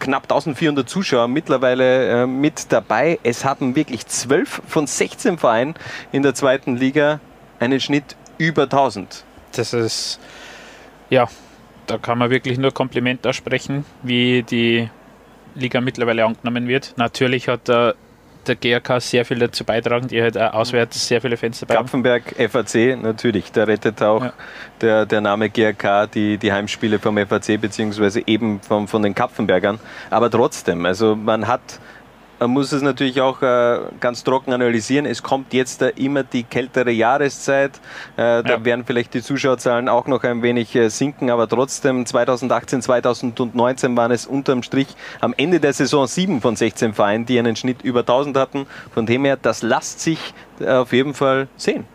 knapp 1400 Zuschauer mittlerweile äh, mit dabei. Es haben wirklich 12 von 16 Vereinen in der zweiten Liga einen Schnitt über 1000. Das ist, ja, da kann man wirklich nur Kompliment aussprechen, wie die Liga mittlerweile angenommen wird. Natürlich hat der der GRK sehr viel dazu beitragen, die halt auch auswärts sehr viele Fans dabei Kapfenberg, FAC, natürlich, da rettet auch ja. der, der Name GRK die, die Heimspiele vom FAC beziehungsweise eben vom, von den Kapfenbergern. Aber trotzdem, also man hat man muss es natürlich auch äh, ganz trocken analysieren. Es kommt jetzt äh, immer die kältere Jahreszeit. Äh, da ja. werden vielleicht die Zuschauerzahlen auch noch ein wenig sinken, aber trotzdem 2018, 2019 waren es unterm Strich am Ende der Saison sieben von 16 Vereinen, die einen Schnitt über 1000 hatten. Von dem her, das lässt sich auf jeden Fall sehen.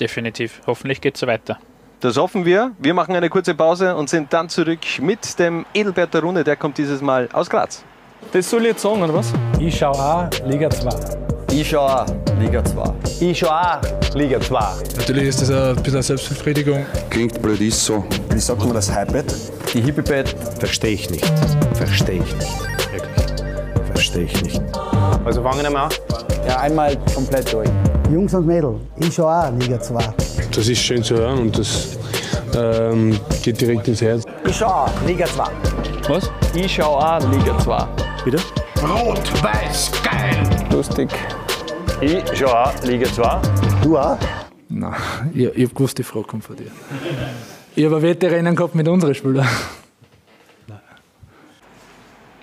Definitiv. Hoffentlich geht es so weiter. Das hoffen wir. Wir machen eine kurze Pause und sind dann zurück mit dem Edelbert der Runde. Der kommt dieses Mal aus Graz. Das soll ich jetzt sagen, oder was? Ich schaue auch Liga 2. Ich schaue auch Liga 2. Ich schaue auch Liga 2. Natürlich ist das ein bisschen eine Selbstbefriedigung. Klingt blöd, ist so. Wie sagt man das Hypebett? Die Hippibett verstehe ich nicht. Verstehe ich nicht. Wirklich. Verstehe ich nicht. Also fangen wir mal an. Ja, einmal komplett durch. Jungs und Mädels, ich schaue auch Liga 2. Das ist schön zu hören und das ähm, geht direkt ins Herz. Ich schaue auch Liga 2. Was? Ich schaue auch Liga 2. Bitte? Rot, weiß, geil. Lustig. Ich schaue auch Liga 2. Du auch? Nein, ich, ich habe gewusst, die Frage kommt von dir. Ich habe Wetterrennen gehabt mit unseren Spielern.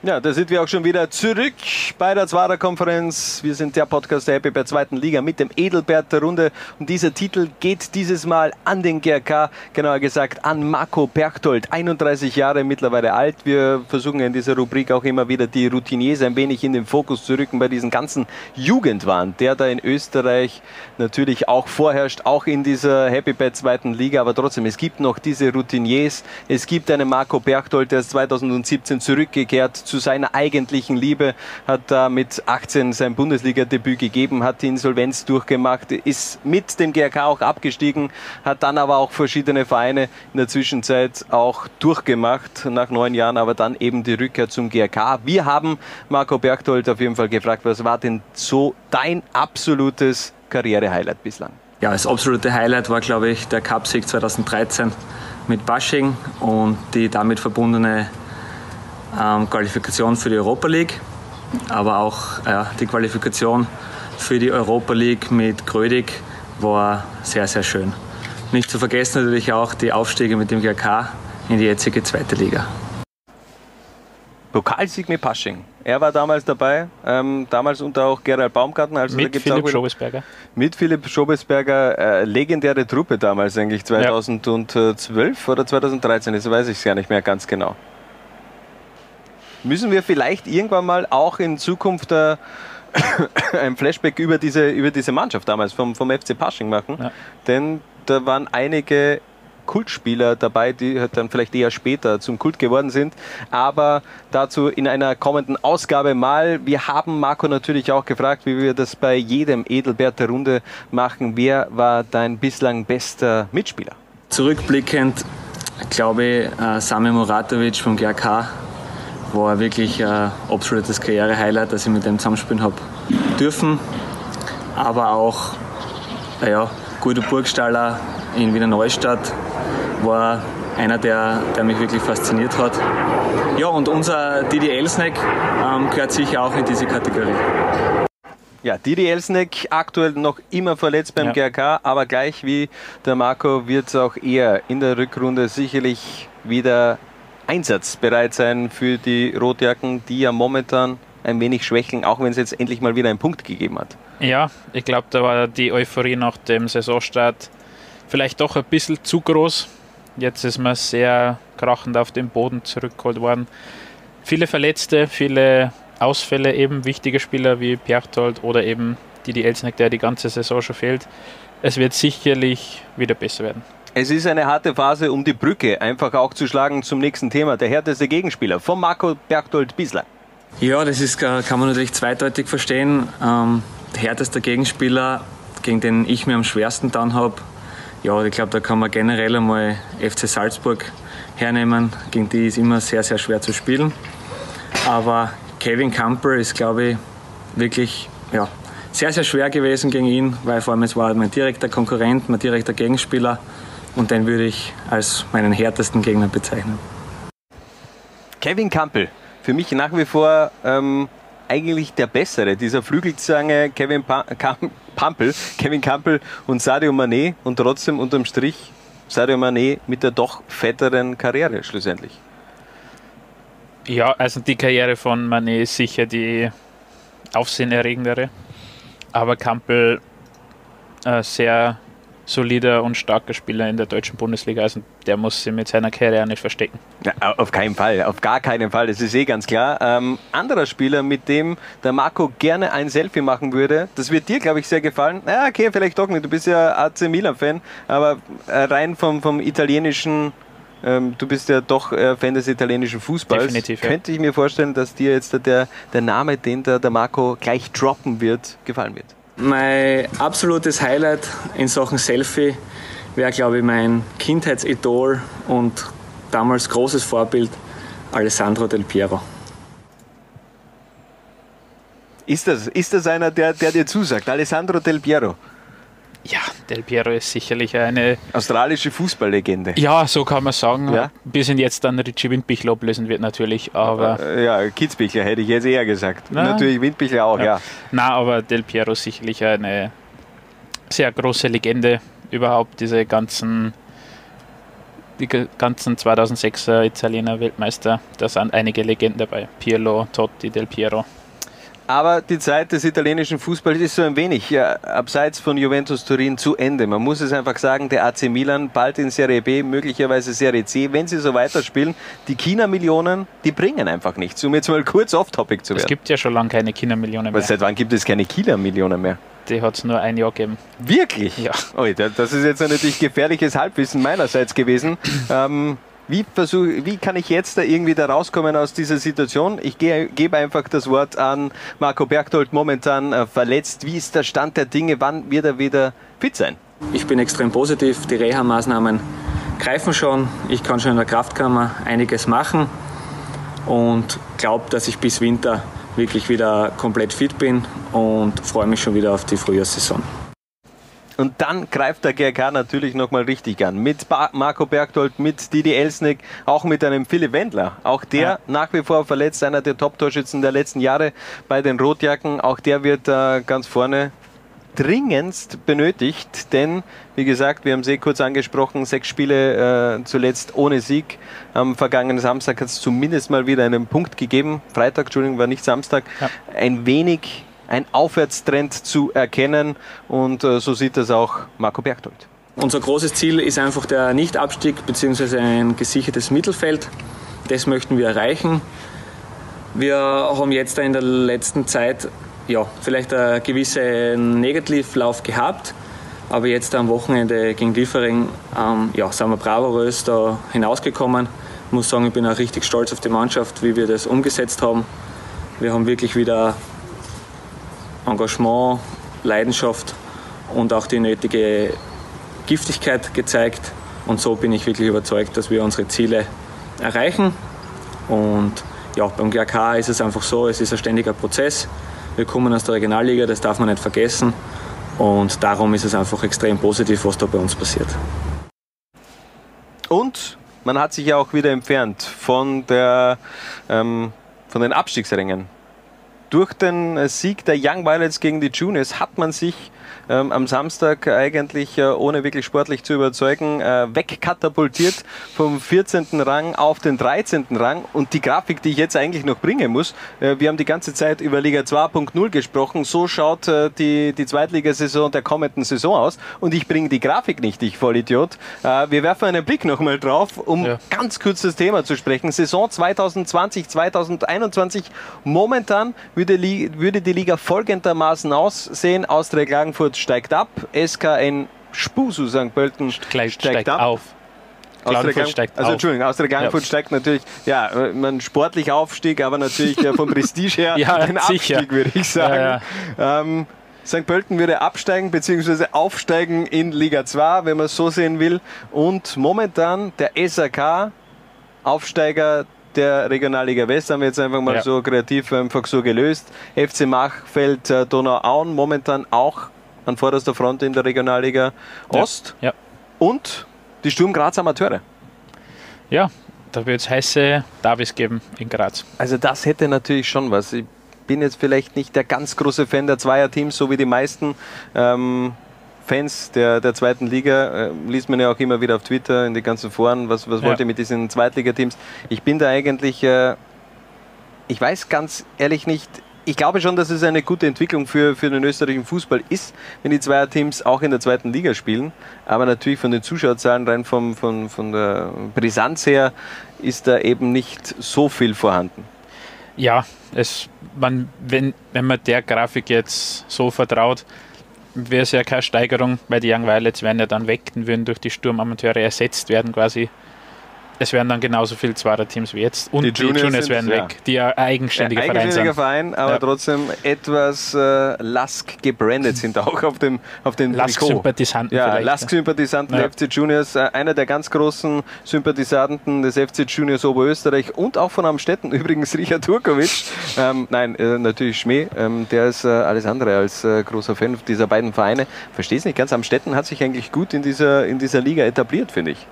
Ja, da sind wir auch schon wieder zurück bei der Zwarer Konferenz. Wir sind der Podcast der Happy bei zweiten Liga mit dem Edelbert der Runde. Und dieser Titel geht dieses Mal an den GRK, genauer gesagt an Marco Berchtold, 31 Jahre mittlerweile alt. Wir versuchen in dieser Rubrik auch immer wieder die Routiniers ein wenig in den Fokus zu rücken bei diesen ganzen Jugendwahn, der da in Österreich natürlich auch vorherrscht, auch in dieser Happy bei zweiten Liga. Aber trotzdem, es gibt noch diese Routiniers. Es gibt einen Marco Berchtold, der ist 2017 zurückgekehrt zu seiner eigentlichen Liebe, hat da mit 18 sein Bundesliga-Debüt gegeben, hat die Insolvenz durchgemacht, ist mit dem GRK auch abgestiegen, hat dann aber auch verschiedene Vereine in der Zwischenzeit auch durchgemacht, nach neun Jahren, aber dann eben die Rückkehr zum GRK. Wir haben Marco Berchtold auf jeden Fall gefragt, was war denn so dein absolutes Karriere-Highlight bislang? Ja, das absolute Highlight war, glaube ich, der Cupsieg 2013 mit Basching und die damit verbundene ähm, Qualifikation für die Europa League, aber auch ja, die Qualifikation für die Europa League mit Grödig war sehr, sehr schön. Nicht zu vergessen natürlich auch die Aufstiege mit dem GK in die jetzige zweite Liga. Pokalsieg mit Pasching. Er war damals dabei, ähm, damals unter auch Gerald Baumgarten. Also mit Philipp Schobesberger. Mit Philipp Schobesberger, äh, legendäre Truppe damals eigentlich, 2012 ja. oder 2013, das weiß ich gar nicht mehr ganz genau müssen wir vielleicht irgendwann mal auch in Zukunft äh, ein Flashback über diese, über diese Mannschaft damals vom, vom FC Pasching machen. Ja. Denn da waren einige Kultspieler dabei, die halt dann vielleicht eher später zum Kult geworden sind. Aber dazu in einer kommenden Ausgabe mal. Wir haben Marco natürlich auch gefragt, wie wir das bei jedem Edelbert der Runde machen. Wer war dein bislang bester Mitspieler? Zurückblickend glaube ich, äh, Sami Muratovic vom GRK war wirklich ein absolutes Karriere-Highlight, dass ich mit dem zusammenspielen habe dürfen. aber auch ja, Guido Burgstaller in Wiener Neustadt war einer, der, der mich wirklich fasziniert hat. Ja, und unser Didi Elsneck ähm, gehört sicher auch in diese Kategorie. Ja, Didi Elsneck aktuell noch immer verletzt beim ja. GRK, aber gleich wie der Marco wird es auch eher in der Rückrunde sicherlich wieder einsatzbereit sein für die Rotjacken, die ja momentan ein wenig schwächeln, auch wenn es jetzt endlich mal wieder einen Punkt gegeben hat. Ja, ich glaube, da war die Euphorie nach dem Saisonstart vielleicht doch ein bisschen zu groß. Jetzt ist man sehr krachend auf den Boden zurückgeholt worden. Viele Verletzte, viele Ausfälle, eben wichtige Spieler wie Berchtold oder eben Didi Elsneck, der die ganze Saison schon fehlt. Es wird sicherlich wieder besser werden. Es ist eine harte Phase, um die Brücke einfach auch zu schlagen zum nächsten Thema. Der härteste Gegenspieler von Marco Berchtold bislang. Ja, das ist, kann man natürlich zweideutig verstehen. Ähm, der härteste Gegenspieler, gegen den ich mir am schwersten dann habe, ja, ich glaube, da kann man generell einmal FC Salzburg hernehmen. Gegen die ist immer sehr, sehr schwer zu spielen. Aber Kevin Camper ist, glaube ich, wirklich ja, sehr, sehr schwer gewesen gegen ihn, weil vor allem es war mein direkter Konkurrent, mein direkter Gegenspieler und den würde ich als meinen härtesten Gegner bezeichnen. Kevin Campbell, für mich nach wie vor ähm, eigentlich der bessere. Dieser Flügelzange Kevin pa Pampel, Kevin Campbell und Sadio Mané und trotzdem unterm Strich Sadio Mané mit der doch fetteren Karriere schlussendlich. Ja, also die Karriere von Mané ist sicher die aufsehenerregendere. Aber Campbell äh, sehr solider und starker Spieler in der deutschen Bundesliga. Also der muss sich mit seiner Karriere nicht verstecken. Ja, auf keinen Fall, auf gar keinen Fall. Das ist eh ganz klar. Ähm, anderer Spieler, mit dem der Marco gerne ein Selfie machen würde, das wird dir, glaube ich, sehr gefallen. Ja, okay, vielleicht doch nicht. Du bist ja AC Milan-Fan, aber rein vom, vom italienischen ähm, du bist ja doch äh, Fan des italienischen Fußballs. Definitiv. Ja. Könnte ich mir vorstellen, dass dir jetzt der, der Name, den der, der Marco gleich droppen wird, gefallen wird? Mein absolutes Highlight in Sachen Selfie wäre, glaube ich, mein Kindheitsidol und damals großes Vorbild Alessandro Del Piero. Ist das, ist das einer, der, der dir zusagt? Alessandro Del Piero? Ja, Del Piero ist sicherlich eine. Australische Fußballlegende. Ja, so kann man sagen. Ja? Bis ihn jetzt dann Richie Windbichler ablösen wird, natürlich. Aber äh, ja, Kitzbichler hätte ich jetzt eher gesagt. Na, natürlich Windbichler auch, ja. ja. Na, aber Del Piero ist sicherlich eine sehr große Legende. Überhaupt diese ganzen. Die ganzen 2006er Italiener Weltmeister, da sind einige Legenden dabei. Pirlo, Totti, Del Piero. Aber die Zeit des italienischen Fußballs ist so ein wenig ja, abseits von Juventus Turin zu Ende. Man muss es einfach sagen, der AC Milan bald in Serie B, möglicherweise Serie C. Wenn sie so weiterspielen, die China-Millionen, die bringen einfach nichts. Um jetzt mal kurz off-topic zu werden. Es gibt ja schon lange keine China-Millionen mehr. Seit wann gibt es keine China-Millionen mehr? Die hat es nur ein Jahr gegeben. Wirklich? Ja. Oh, das ist jetzt natürlich gefährliches Halbwissen meinerseits gewesen. ähm, wie, versuch, wie kann ich jetzt da irgendwie da rauskommen aus dieser Situation? Ich gebe einfach das Wort an Marco Bergtold, momentan äh, verletzt. Wie ist der Stand der Dinge? Wann wird er wieder fit sein? Ich bin extrem positiv. Die Reha-Maßnahmen greifen schon. Ich kann schon in der Kraftkammer einiges machen und glaube, dass ich bis Winter wirklich wieder komplett fit bin und freue mich schon wieder auf die Frühjahrssaison. Und dann greift der GRK natürlich nochmal richtig an. Mit ba Marco Bergtold, mit Didi Elsnick, auch mit einem Philipp Wendler. Auch der ja. nach wie vor verletzt, einer der Top-Torschützen der letzten Jahre bei den Rotjacken. Auch der wird äh, ganz vorne dringendst benötigt, denn wie gesagt, wir haben es eh kurz angesprochen, sechs Spiele äh, zuletzt ohne Sieg. Am vergangenen Samstag hat es zumindest mal wieder einen Punkt gegeben. Freitag, Entschuldigung, war nicht Samstag. Ja. Ein wenig ein Aufwärtstrend zu erkennen und äh, so sieht das auch Marco Bergtold. Unser großes Ziel ist einfach der Nichtabstieg bzw. ein gesichertes Mittelfeld. Das möchten wir erreichen. Wir haben jetzt in der letzten Zeit ja, vielleicht einen gewissen Negativlauf gehabt, aber jetzt am Wochenende gegen Liefering ähm, ja, sind wir bravourös da hinausgekommen. Ich muss sagen, ich bin auch richtig stolz auf die Mannschaft, wie wir das umgesetzt haben. Wir haben wirklich wieder Engagement, Leidenschaft und auch die nötige Giftigkeit gezeigt. Und so bin ich wirklich überzeugt, dass wir unsere Ziele erreichen. Und ja, beim GRK ist es einfach so, es ist ein ständiger Prozess. Wir kommen aus der Regionalliga, das darf man nicht vergessen. Und darum ist es einfach extrem positiv, was da bei uns passiert. Und man hat sich ja auch wieder entfernt von, der, ähm, von den Abstiegsrängen. Durch den Sieg der Young Violets gegen die Juniors hat man sich ähm, am Samstag eigentlich, äh, ohne wirklich sportlich zu überzeugen, äh, wegkatapultiert vom 14. Rang auf den 13. Rang. Und die Grafik, die ich jetzt eigentlich noch bringen muss, äh, wir haben die ganze Zeit über Liga 2.0 gesprochen. So schaut äh, die, die Zweitligasaison der kommenden Saison aus. Und ich bringe die Grafik nicht, ich Vollidiot. Äh, wir werfen einen Blick nochmal drauf, um ja. ganz kurz das Thema zu sprechen. Saison 2020, 2021. Momentan würde, würde die Liga folgendermaßen aussehen. Austria Klagenfurt steigt ab, SKN Spusu St. Pölten steigt, steigt ab. auf. Gang, steigt also auf. Entschuldigung, Austria Frankfurt ja. steigt natürlich, ja, man sportlich Aufstieg, aber natürlich vom Prestige her ja, ein Abstieg, würde ich sagen. Ja, ähm, St. Pölten würde absteigen bzw. aufsteigen in Liga 2, wenn man es so sehen will. Und momentan der SAK, Aufsteiger der Regionalliga West, haben wir jetzt einfach mal ja. so kreativ einfach so gelöst. FC Machfeld, äh, Donauauen, momentan auch an vorderster Front in der Regionalliga Ost. Ja. ja. Und die Sturm Graz Amateure. Ja, da wird es heiße Davis geben in Graz. Also das hätte natürlich schon was. Ich bin jetzt vielleicht nicht der ganz große Fan der Zweierteams, so wie die meisten ähm, Fans der, der zweiten Liga. Äh, liest man ja auch immer wieder auf Twitter, in den ganzen Foren, was, was ja. wollt ihr mit diesen Zweitligateams. Ich bin da eigentlich, äh, ich weiß ganz ehrlich nicht, ich glaube schon, dass es eine gute Entwicklung für, für den österreichischen Fußball ist, wenn die Zweierteams auch in der zweiten Liga spielen. Aber natürlich von den Zuschauerzahlen, rein vom, von, von der Brisanz her, ist da eben nicht so viel vorhanden. Ja, es, man, wenn, wenn man der Grafik jetzt so vertraut, wäre es ja keine Steigerung, weil die Young Violets werden ja dann weg, und würden durch die Sturmamateure ersetzt werden quasi es werden dann genauso viele Zweiter-Teams wie jetzt. Und die Juniors, die Juniors werden weg, ja. die ja eigenständiger ja, Verein sind. Verein, aber ja. trotzdem etwas äh, Lask gebrandet sind auch auf dem, auf dem Lask-Sympathisanten Ja, Lask-Sympathisanten ja. FC Juniors, äh, einer der ganz großen Sympathisanten des FC Juniors Oberösterreich und auch von Amstetten, übrigens Richard Turkovic. ähm, nein, äh, natürlich Schmäh, ähm, der ist äh, alles andere als äh, großer Fan dieser beiden Vereine. Verstehst nicht ganz, Amstetten hat sich eigentlich gut in dieser, in dieser Liga etabliert, finde ich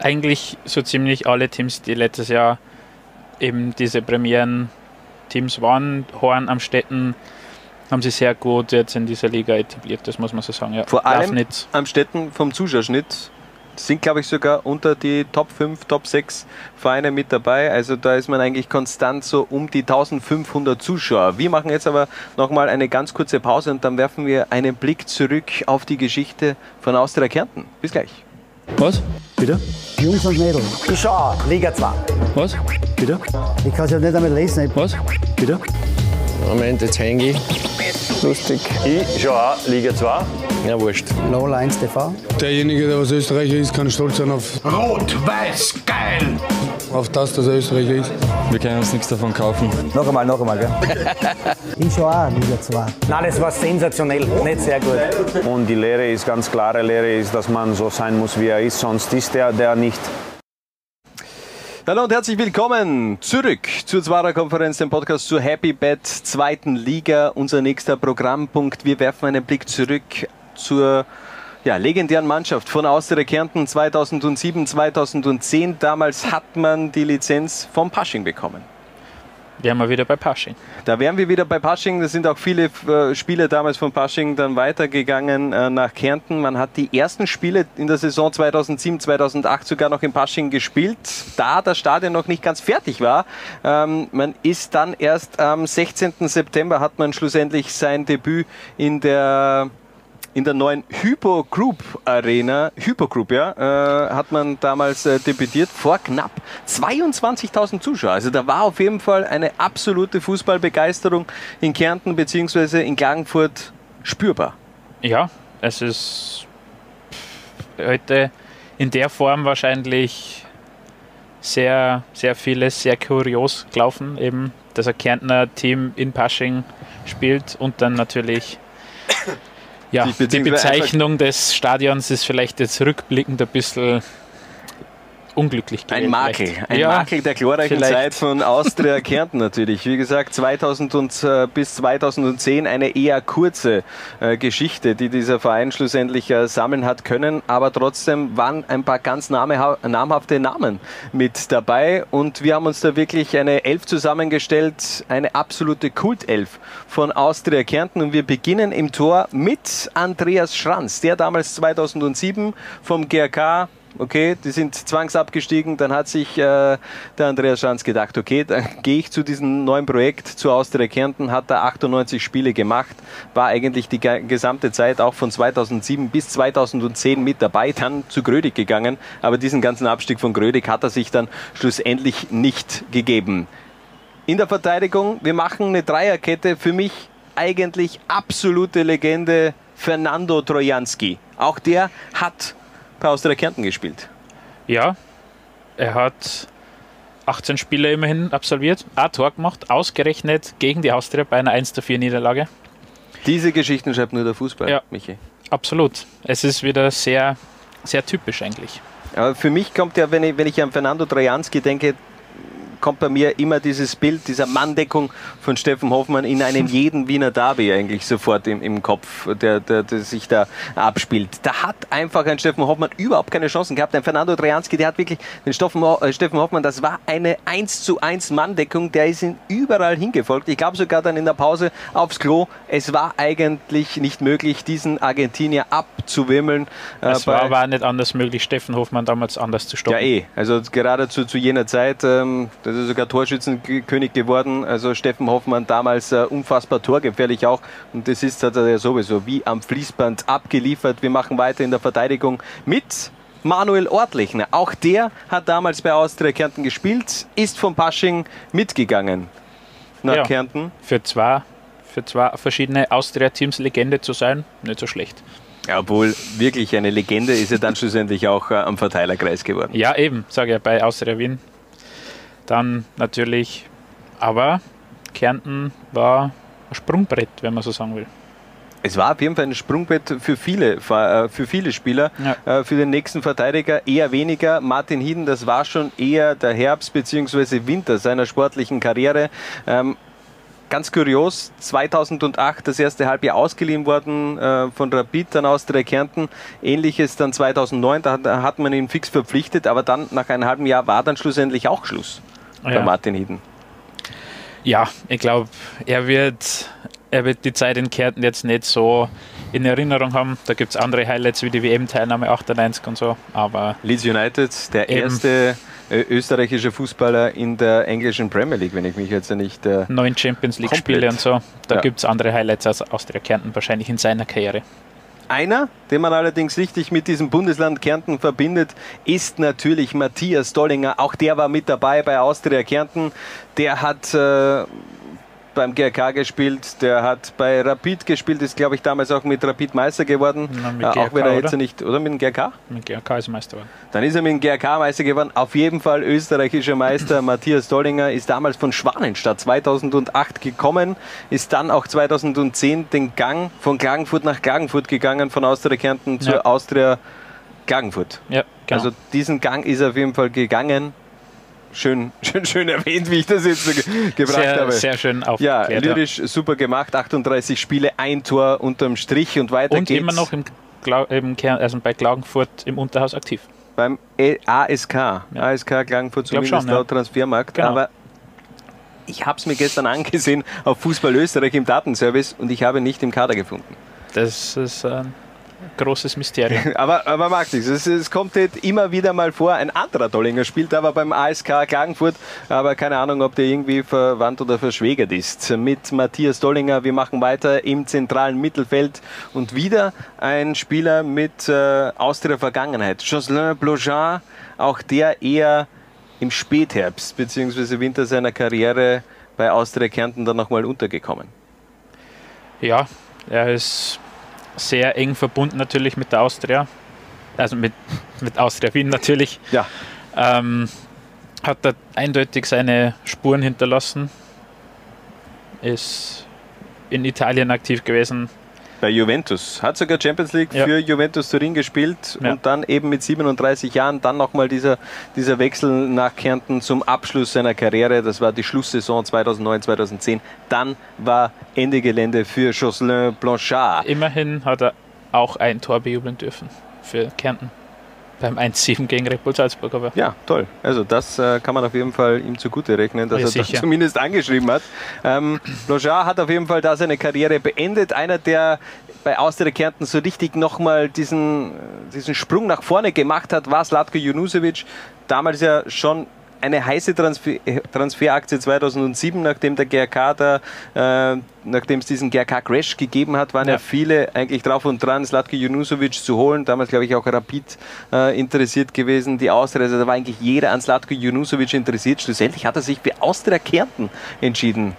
eigentlich so ziemlich alle Teams, die letztes Jahr eben diese Premieren-Teams waren, Horn am Städten, haben sie sehr gut jetzt in dieser Liga etabliert, das muss man so sagen. Ja. Vor allem Lafnitz. am Städten vom Zuschauerschnitt sind, glaube ich, sogar unter die Top 5, Top 6 Vereine mit dabei. Also da ist man eigentlich konstant so um die 1500 Zuschauer. Wir machen jetzt aber nochmal eine ganz kurze Pause und dann werfen wir einen Blick zurück auf die Geschichte von Austria Kärnten. Bis gleich. Was? Bitte? Jungs und Mädels. Ich schau, Liga 2. Was? Bitte? Ich kann es ja nicht einmal lesen. Was? Bitte? Moment, jetzt hänge ich. Lustig. Ich schau auch Liga 2. Ja, wurscht. Low 1 TV. Derjenige, der was Österreicher ist, kann stolz sein auf. Rot, weiß, geil! Auf das, dass er Österreicher ist. Wir können uns nichts davon kaufen. Noch einmal, noch einmal, gell? ich schau auch Liga 2. Nein, das war sensationell. Nicht sehr gut. Und die Lehre ist ganz klare Lehre, ist, dass man so sein muss, wie er ist. Sonst ist er der nicht. Hallo und herzlich willkommen zurück zur Zwarer Konferenz, dem Podcast zur Happy Bad zweiten Liga. Unser nächster Programmpunkt. Wir werfen einen Blick zurück zur ja, legendären Mannschaft von Austria Kärnten 2007, 2010. Damals hat man die Lizenz vom Pasching bekommen. Wären wir wieder bei Pasching. Da wären wir wieder bei Pasching. Da sind auch viele äh, Spieler damals von Pasching dann weitergegangen äh, nach Kärnten. Man hat die ersten Spiele in der Saison 2007, 2008 sogar noch in Pasching gespielt, da das Stadion noch nicht ganz fertig war. Ähm, man ist dann erst am 16. September hat man schlussendlich sein Debüt in der in der neuen Hypo Group Arena, Hypo Group, ja, äh, hat man damals äh, debütiert vor knapp 22.000 Zuschauern. Also da war auf jeden Fall eine absolute Fußballbegeisterung in Kärnten bzw. in Klagenfurt spürbar. Ja, es ist heute in der Form wahrscheinlich sehr, sehr vieles sehr kurios gelaufen. Eben, dass ein Kärntner Team in Pasching spielt und dann natürlich ja, die Bezeichnung des Stadions ist vielleicht jetzt rückblickend ein bisschen unglücklich gewesen. Ein Makel, ein ja, Makel der glorreichen vielleicht. Zeit von Austria Kärnten natürlich. Wie gesagt, 2000 und, äh, bis 2010 eine eher kurze äh, Geschichte, die dieser Verein schlussendlich äh, sammeln hat können. Aber trotzdem waren ein paar ganz name, namhafte Namen mit dabei und wir haben uns da wirklich eine Elf zusammengestellt, eine absolute Kultelf von Austria Kärnten und wir beginnen im Tor mit Andreas Schranz, der damals 2007 vom GRK okay, die sind zwangsabgestiegen, dann hat sich äh, der Andreas Schanz gedacht, okay, dann gehe ich zu diesem neuen Projekt zu Austria Kärnten, hat da 98 Spiele gemacht, war eigentlich die gesamte Zeit auch von 2007 bis 2010 mit dabei, dann zu Grödig gegangen, aber diesen ganzen Abstieg von Grödig hat er sich dann schlussendlich nicht gegeben. In der Verteidigung, wir machen eine Dreierkette, für mich eigentlich absolute Legende Fernando Trojanski. Auch der hat bei Austria Kärnten gespielt. Ja, er hat 18 Spiele immerhin absolviert, ein Tor gemacht, ausgerechnet gegen die Austria bei einer 1 4 Niederlage. Diese Geschichten schreibt nur der Fußball, ja, Michi. Absolut. Es ist wieder sehr, sehr typisch eigentlich. Aber für mich kommt ja, wenn ich, wenn ich an Fernando Trojanski denke, kommt bei mir immer dieses Bild dieser Manndeckung von Steffen Hoffmann in einem jeden Wiener Derby eigentlich sofort im, im Kopf, der, der, der, sich da abspielt. Da hat einfach ein Steffen Hoffmann überhaupt keine Chancen gehabt. Ein Fernando Trojanski, der hat wirklich den Steffen, äh, Steffen Hoffmann, das war eine 1 zu 1 Manndeckung, der ist ihn überall hingefolgt. Ich glaube sogar dann in der Pause aufs Klo. Es war eigentlich nicht möglich, diesen Argentinier abzuwimmeln. Äh, es war aber nicht anders möglich, Steffen Hoffmann damals anders zu stoppen. Ja eh, also gerade zu, zu jener Zeit, ähm, ist sogar Torschützenkönig geworden. Also Steffen Hoffmann damals äh, unfassbar torgefährlich auch. Und das ist hat er ja sowieso wie am Fließband abgeliefert. Wir machen weiter in der Verteidigung mit Manuel Ortlichner. Auch der hat damals bei Austria Kärnten gespielt, ist von Pasching mitgegangen nach ja, Kärnten. Für zwei, für zwei verschiedene Austria-Teams Legende zu sein, nicht so schlecht. Ja, obwohl wirklich eine Legende ist er dann schlussendlich auch äh, am Verteilerkreis geworden. Ja, eben, sage ich ja, bei Austria Wien dann natürlich, aber Kärnten war ein Sprungbrett, wenn man so sagen will. Es war auf jeden Fall ein Sprungbrett für viele, äh, für viele Spieler. Ja. Äh, für den nächsten Verteidiger eher weniger. Martin Hieden, das war schon eher der Herbst bzw. Winter seiner sportlichen Karriere. Ganz kurios, 2008 das erste Halbjahr ausgeliehen worden äh, von Rapid, dann aus drei Kärnten. Ähnliches dann 2009, da hat, hat man ihn fix verpflichtet, aber dann nach einem halben Jahr war dann schlussendlich auch Schluss ah, bei Martin Hieden. Ja, ich glaube, er wird, er wird die Zeit in Kärnten jetzt nicht so in Erinnerung haben. Da gibt es andere Highlights wie die WM-Teilnahme 98 und so. Aber Leeds United, der erste äh, österreichische Fußballer in der englischen Premier League, wenn ich mich jetzt nicht. Äh, Neun Champions League-Spiele und so. Da ja. gibt es andere Highlights als Austria Kärnten wahrscheinlich in seiner Karriere. Einer, den man allerdings richtig mit diesem Bundesland Kärnten verbindet, ist natürlich Matthias Dollinger. Auch der war mit dabei bei Austria Kärnten. Der hat äh, beim GRK gespielt, der hat bei Rapid gespielt, ist glaube ich damals auch mit Rapid Meister geworden. Na, GRK, auch wenn er jetzt oder? nicht, oder mit dem GRK? Mit GRK ist er Meister geworden. Dann ist er mit dem GRK Meister geworden. Auf jeden Fall österreichischer Meister Matthias Dollinger ist damals von Schwanenstadt 2008 gekommen, ist dann auch 2010 den Gang von Klagenfurt nach Klagenfurt gegangen, von Austria Kärnten zur ja. Austria Klagenfurt. Ja, genau. Also diesen Gang ist er auf jeden Fall gegangen schön, schön, schön erwähnt, wie ich das jetzt gebracht sehr, habe. Sehr schön aufgeklärt. Ja, lyrisch ja. super gemacht. 38 Spiele, ein Tor unterm Strich und weiter und geht's. Und immer noch im, im Kern, also bei Klagenfurt im Unterhaus aktiv. Beim e ASK. Ja. ASK Klagenfurt zumindest schon, laut Transfermarkt. Genau. Aber ich habe es mir gestern angesehen auf Fußball Österreich im Datenservice und ich habe nicht im Kader gefunden. Das ist ein großes Mysterium. aber, aber mag nichts. Es, es kommt halt immer wieder mal vor, ein anderer Dollinger spielt aber beim ASK Klagenfurt, aber keine Ahnung, ob der irgendwie verwandt oder verschwägert ist. Mit Matthias Dollinger, wir machen weiter im zentralen Mittelfeld und wieder ein Spieler mit äh, Austria Vergangenheit. Jocelyn Blogin, auch der eher im Spätherbst bzw. Winter seiner Karriere bei Austria Kärnten dann nochmal untergekommen. Ja, er ist sehr eng verbunden natürlich mit der Austria. Also mit, mit Austria Wien natürlich. Ja. Ähm, hat da eindeutig seine Spuren hinterlassen. Ist in Italien aktiv gewesen. Bei Juventus. Hat sogar Champions League ja. für Juventus Turin gespielt ja. und dann eben mit 37 Jahren dann nochmal dieser, dieser Wechsel nach Kärnten zum Abschluss seiner Karriere. Das war die Schlusssaison 2009, 2010. Dann war Ende Gelände für Jocelyn Blanchard. Immerhin hat er auch ein Tor bejubeln dürfen für Kärnten beim 1-7 gegen Red Bull Salzburg. Aber ja, toll. Also das äh, kann man auf jeden Fall ihm zugute rechnen, dass ja, er das zumindest angeschrieben hat. Ähm, Blanchard hat auf jeden Fall da seine Karriere beendet. Einer, der bei Austria Kärnten so richtig nochmal diesen, diesen Sprung nach vorne gemacht hat, war Slatko Junusevic. Damals ja schon eine heiße Transfer Transferaktie 2007, nachdem der GRK da, äh, nachdem es diesen GRK-Crash gegeben hat, waren ja. ja. viele eigentlich drauf und dran, Slatko Junusovic zu holen. Damals, glaube ich, auch Rapid äh, interessiert gewesen, die Austria. Also da war eigentlich jeder an Slatko Junusovic interessiert. Schlussendlich hat er sich für Austria Kärnten entschieden.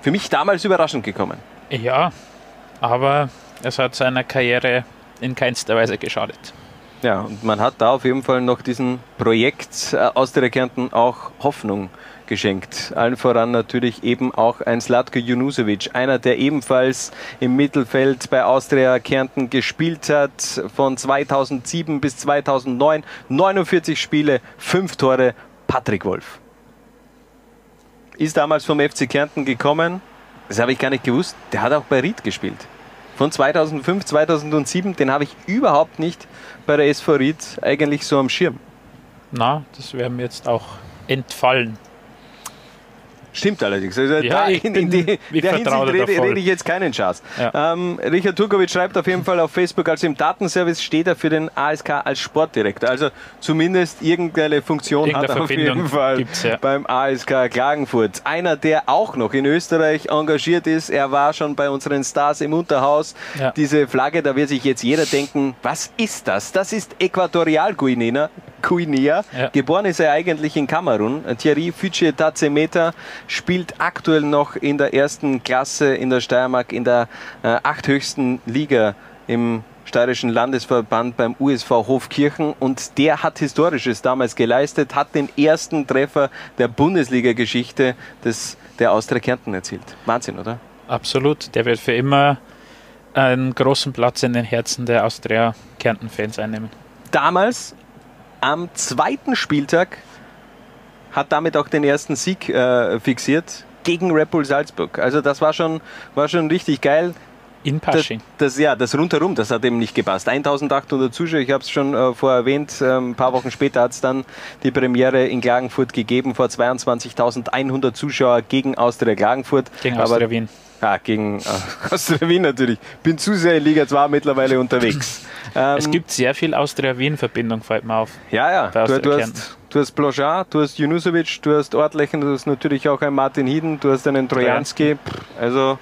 Für mich damals überraschend gekommen. Ja, aber es hat seiner Karriere in keinster Weise geschadet. Ja, und man hat da auf jeden Fall noch diesem Projekt äh, aus der Kärnten auch Hoffnung geschenkt. Allen voran natürlich eben auch ein Slatko Junusovic, einer, der ebenfalls im Mittelfeld bei Austria Kärnten gespielt hat, von 2007 bis 2009, 49 Spiele, 5 Tore, Patrick Wolf. Ist damals vom FC Kärnten gekommen, das habe ich gar nicht gewusst, der hat auch bei Ried gespielt von 2005, 2007, den habe ich überhaupt nicht bei der SV Ried eigentlich so am Schirm. Na, das wäre mir jetzt auch entfallen. Stimmt allerdings. Also ja, in, in die, der Hinsicht rede, rede, ich jetzt keinen Schatz. Ja. Ähm, Richard Turkovic schreibt auf jeden Fall auf Facebook, also im Datenservice steht er für den ASK als Sportdirektor. Also zumindest irgendeine Funktion Irgendeine hat er auf jeden Fall ja. beim ASK Klagenfurt. Einer, der auch noch in Österreich engagiert ist. Er war schon bei unseren Stars im Unterhaus. Diese Flagge, da wird sich jetzt jeder denken, was ist das? Das ist Äquatorialguinea. Guinea. Ja. Geboren ist er eigentlich in Kamerun. Thierry Fütsche Tazemeta spielt aktuell noch in der ersten Klasse in der Steiermark in der äh, achthöchsten Liga im steirischen Landesverband beim USV Hofkirchen und der hat Historisches damals geleistet, hat den ersten Treffer der Bundesliga-Geschichte der Austria Kärnten erzielt. Wahnsinn, oder? Absolut. Der wird für immer einen großen Platz in den Herzen der Austria Kärnten-Fans einnehmen. Damals am zweiten Spieltag hat damit auch den ersten Sieg äh, fixiert gegen Red Bull Salzburg. Also das war schon, war schon richtig geil. In Pasching. Das, das, ja, das rundherum, das hat eben nicht gepasst. 1800 Zuschauer, ich habe es schon äh, vorher erwähnt, äh, ein paar Wochen später hat es dann die Premiere in Klagenfurt gegeben, vor 22.100 Zuschauer gegen Austria Klagenfurt. Gegen Austria Wien. Ja, gegen äh, Austria Wien natürlich. Bin zu sehr in Liga 2 mittlerweile unterwegs. Ähm, es gibt sehr viel Austria-Wien-Verbindung, fällt mir auf. Ja, ja. Du, du, hast, du hast Blanchard, du hast Junusovic, du hast Ortlechen, du hast natürlich auch einen Martin Hieden, du hast einen Trojanski. Also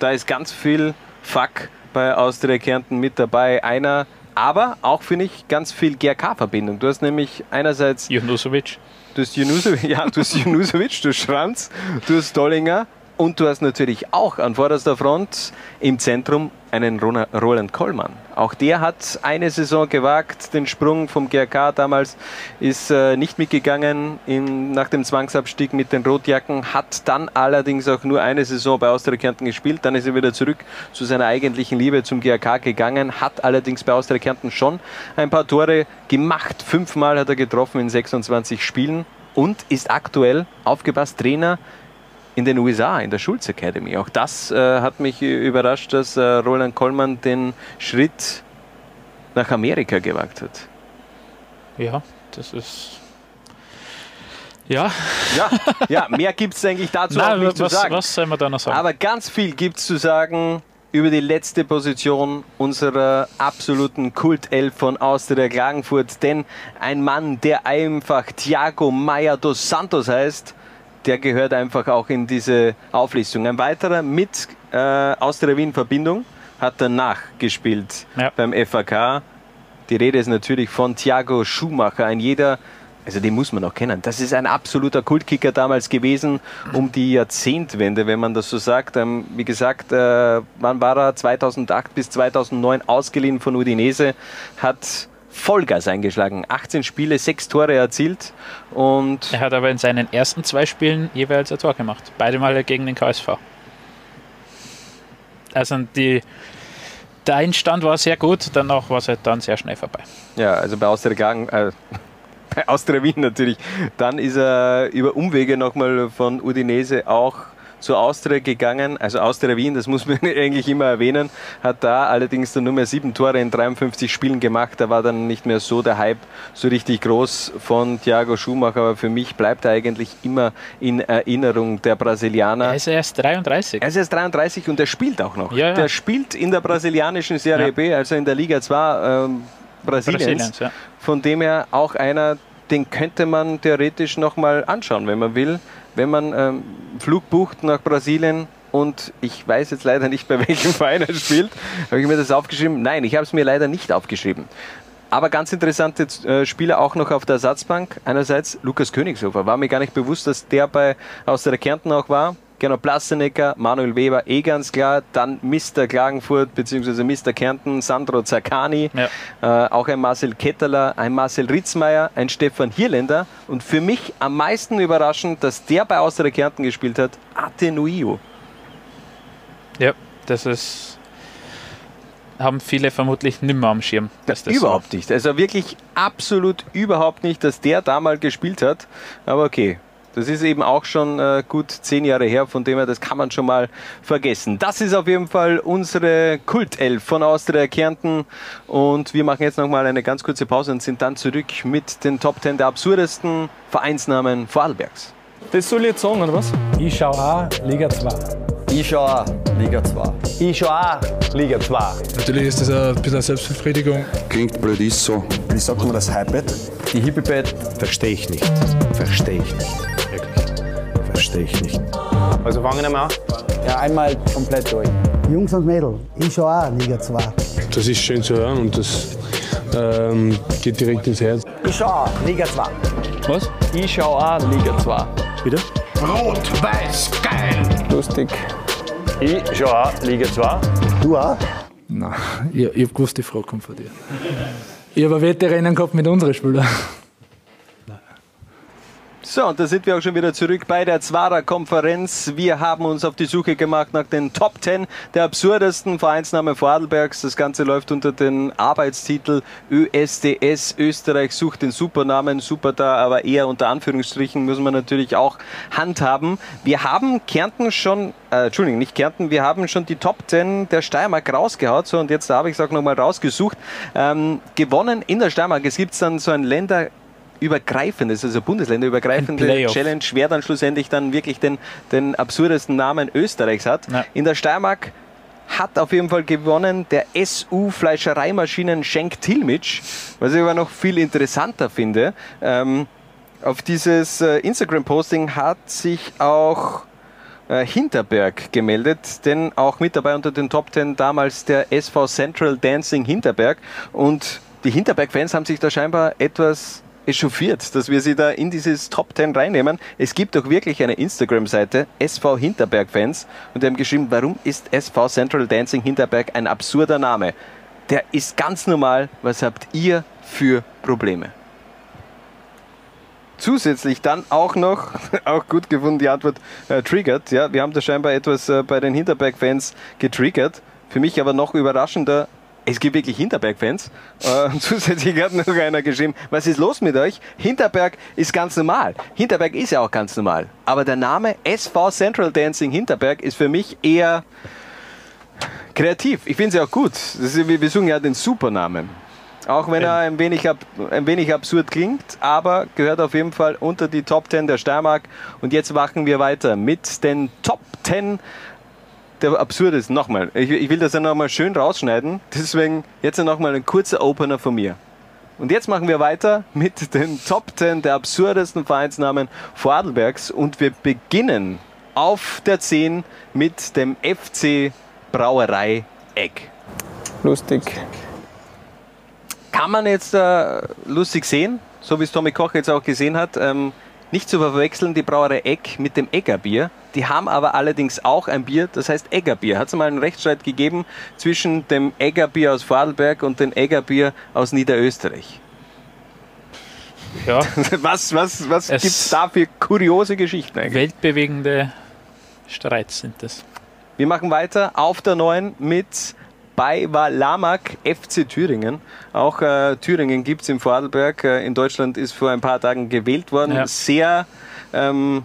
da ist ganz viel Fuck bei Austria Kärnten mit dabei. Einer, aber auch finde ich ganz viel GRK-Verbindung. Du hast nämlich einerseits Junusovic. Du hast Junusovic, ja, du hast Junusovic, du hast Schranz, du hast Dollinger und du hast natürlich auch an vorderster Front im Zentrum einen Roland Kollmann. Auch der hat eine Saison gewagt, den Sprung vom GRK damals ist äh, nicht mitgegangen in, nach dem Zwangsabstieg mit den Rotjacken, hat dann allerdings auch nur eine Saison bei Austria Kärnten gespielt, dann ist er wieder zurück zu seiner eigentlichen Liebe zum GRK gegangen, hat allerdings bei Austria Kärnten schon ein paar Tore gemacht, fünfmal hat er getroffen in 26 Spielen und ist aktuell, aufgepasst, Trainer in den USA, in der Schulz Academy. Auch das äh, hat mich überrascht, dass äh, Roland Kollmann den Schritt nach Amerika gewagt hat. Ja, das ist. Ja. Ja, ja mehr gibt es eigentlich dazu Nein, auch nicht was, zu sagen. Was soll man da noch sagen? Aber ganz viel gibt es zu sagen über die letzte Position unserer absoluten Kultelf von Austria Klagenfurt. Denn ein Mann, der einfach Thiago Maya dos Santos heißt, der gehört einfach auch in diese Auflistung. Ein weiterer mit äh, Austria Wien Verbindung hat danach gespielt ja. beim FAK. Die Rede ist natürlich von Thiago Schumacher, ein jeder, also den muss man auch kennen. Das ist ein absoluter Kultkicker damals gewesen um die Jahrzehntwende, wenn man das so sagt. Ähm, wie gesagt, äh, wann war er? 2008 bis 2009 ausgeliehen von Udinese, hat Vollgas eingeschlagen. 18 Spiele, 6 Tore erzielt. Und er hat aber in seinen ersten zwei Spielen jeweils ein Tor gemacht. Beide Male gegen den KSV. Also die, der Einstand war sehr gut, danach war es halt dann sehr schnell vorbei. Ja, also bei Austria äh, bei Austria Wien natürlich. Dann ist er über Umwege nochmal von Udinese auch zur Austria gegangen, also Austria Wien, das muss man eigentlich immer erwähnen, hat da allerdings dann nur mehr sieben Tore in 53 Spielen gemacht. Da war dann nicht mehr so der Hype so richtig groß von Thiago Schumacher, aber für mich bleibt er eigentlich immer in Erinnerung der Brasilianer. Er ist erst 33. Er ist erst 33 und er spielt auch noch. Ja, ja. Der spielt in der brasilianischen Serie Ja. B, also in der Liga 2 ähm, Brasiliens. Brasiliens, ja. Von dem her auch einer, den könnte man theoretisch nochmal anschauen, wenn man will. Wenn man ähm, Flug bucht nach Brasilien und ich weiß jetzt leider nicht, bei welchem Verein er spielt, habe ich mir das aufgeschrieben? Nein, ich habe es mir leider nicht aufgeschrieben. Aber ganz interessante äh, Spieler auch noch auf der Ersatzbank. Einerseits Lukas Königshofer. War mir gar nicht bewusst, dass der bei aus der Kärnten auch war. Genau, Plastenecker, Manuel Weber, eh ganz klar. Dann Mr. Klagenfurt bzw. Mr. Kärnten, Sandro Zaccani. Äh, auch ein Marcel Ketteler, ein Marcel Ritzmeier, ein Stefan Hierländer. Und für mich am meisten überraschend, dass der bei Austria Kärnten gespielt hat, Atenuio. Ja, das ist. Haben viele vermutlich nimmer am Schirm. Dass das überhaupt nicht. Also wirklich absolut überhaupt nicht, dass der damals gespielt hat. Aber okay. Das ist eben auch schon äh, gut zehn Jahre her, von dem her, das kann man schon mal vergessen. Das ist auf jeden Fall unsere Kultelf von Austria Kärnten. Und wir machen jetzt nochmal eine ganz kurze Pause und sind dann zurück mit den Top 10 der absurdesten Vereinsnamen Vorarlbergs. Das soll ich jetzt sagen, oder was? Ich schau auch Liga 2. Ich schau auch Liga 2. Ich schau auch Liga 2. Natürlich ist das ein bisschen eine Selbstbefriedigung. Klingt blöd, ist so. Wie sagt man das Hypebett? Die Hippie-Bett. Verstehe ich nicht. Verstehe ich nicht. Wirklich. Verstehe ich nicht. Also fangen wir mal an. Ja, einmal komplett durch. Jungs und Mädels, ich schau auch Liga 2. Das ist schön zu hören und das ähm, geht direkt ins Herz. Ich schau auch Liga 2. Was? Ich schau auch Liga 2. Bitte? Rot, weiß, geil. Lustig. Ich schau auch Liga 2. Du auch? Nein, ich, ich habe gewusst, die Frage kommt von dir. Ich habe Wetterrennen gehabt mit unseren Spielern. So, und da sind wir auch schon wieder zurück bei der Zwarer Konferenz. Wir haben uns auf die Suche gemacht nach den Top 10 der absurdesten Vereinsnamen Vorarlbergs. Das Ganze läuft unter den Arbeitstitel ÖSDS. Österreich sucht den Supernamen. Super da, aber eher unter Anführungsstrichen müssen wir natürlich auch handhaben. Wir haben Kärnten schon, äh, Entschuldigung, nicht Kärnten, wir haben schon die Top 10 der Steiermark rausgehaut. So, und jetzt habe ich es auch nochmal rausgesucht. Ähm, gewonnen in der Steiermark. Es gibt dann so ein Länder übergreifendes, also bundesländerübergreifende. Challenge, wer dann schlussendlich dann wirklich den, den absurdesten Namen Österreichs hat. In der Steiermark hat auf jeden Fall gewonnen der SU Fleischereimaschinen Schenk Tilmitsch, was ich aber noch viel interessanter finde. Ähm, auf dieses äh, Instagram-Posting hat sich auch äh, Hinterberg gemeldet, denn auch mit dabei unter den Top 10 damals der SV Central Dancing Hinterberg und die Hinterberg-Fans haben sich da scheinbar etwas echauffiert, dass wir sie da in dieses Top 10 reinnehmen. Es gibt auch wirklich eine Instagram-Seite, SV Hinterberg-Fans, und die haben geschrieben, warum ist SV Central Dancing Hinterberg ein absurder Name? Der ist ganz normal. Was habt ihr für Probleme? Zusätzlich dann auch noch, auch gut gefunden, die Antwort äh, triggert. Ja, wir haben da scheinbar etwas äh, bei den Hinterberg-Fans getriggert. Für mich aber noch überraschender, es gibt wirklich Hinterberg-Fans. Äh, zusätzlich hat noch einer geschrieben, was ist los mit euch? Hinterberg ist ganz normal. Hinterberg ist ja auch ganz normal. Aber der Name SV Central Dancing Hinterberg ist für mich eher kreativ. Ich finde es ja auch gut. Ist, wir wir suchen ja den Supernamen. Auch wenn er ein wenig, ab, ein wenig absurd klingt, aber gehört auf jeden Fall unter die Top 10 der Steiermark. Und jetzt machen wir weiter mit den Top 10 der absurdesten. Nochmal, ich, ich will das ja nochmal schön rausschneiden. Deswegen jetzt nochmal ein kurzer Opener von mir. Und jetzt machen wir weiter mit den Top 10 der absurdesten Vereinsnamen Vorarlbergs. Und wir beginnen auf der 10 mit dem FC Brauerei Egg. Lustig. Kann man jetzt äh, lustig sehen, so wie es Tommy Koch jetzt auch gesehen hat. Ähm, nicht zu verwechseln die Brauerei Egg mit dem Eggerbier. Die haben aber allerdings auch ein Bier, das heißt Eggerbier. Hat es mal einen Rechtsstreit gegeben zwischen dem Eggerbier aus Vorarlberg und dem Eggerbier aus Niederösterreich. Ja. Was, was, was gibt es da für kuriose Geschichten eigentlich? Weltbewegende Streits sind das. Wir machen weiter auf der 9 mit bei Walamak FC Thüringen. Auch äh, Thüringen gibt es im Vorarlberg. Äh, in Deutschland ist vor ein paar Tagen gewählt worden. Ja. Sehr. Ähm,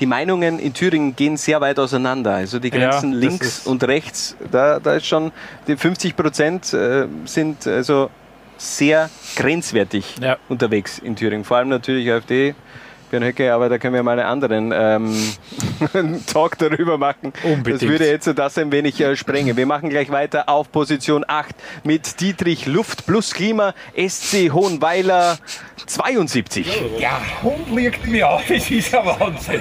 die Meinungen in Thüringen gehen sehr weit auseinander. Also die Grenzen Ja, links und rechts, da, da ist schon die 50 Prozent äh, sind also sehr grenzwertig unterwegs in Thüringen. Vor allem natürlich AfD. Björn Höcke, aber da können wir mal einen anderen ähm, Talk darüber machen. Unbedingt. Das würde jetzt das ein wenig äh, sprengen. Wir machen gleich weiter auf Position 8 mit Dietrich Luft plus Klima, SC Hohenweiler 72. Ja, Hund liegt mir auf, es ist ein Wahnsinn.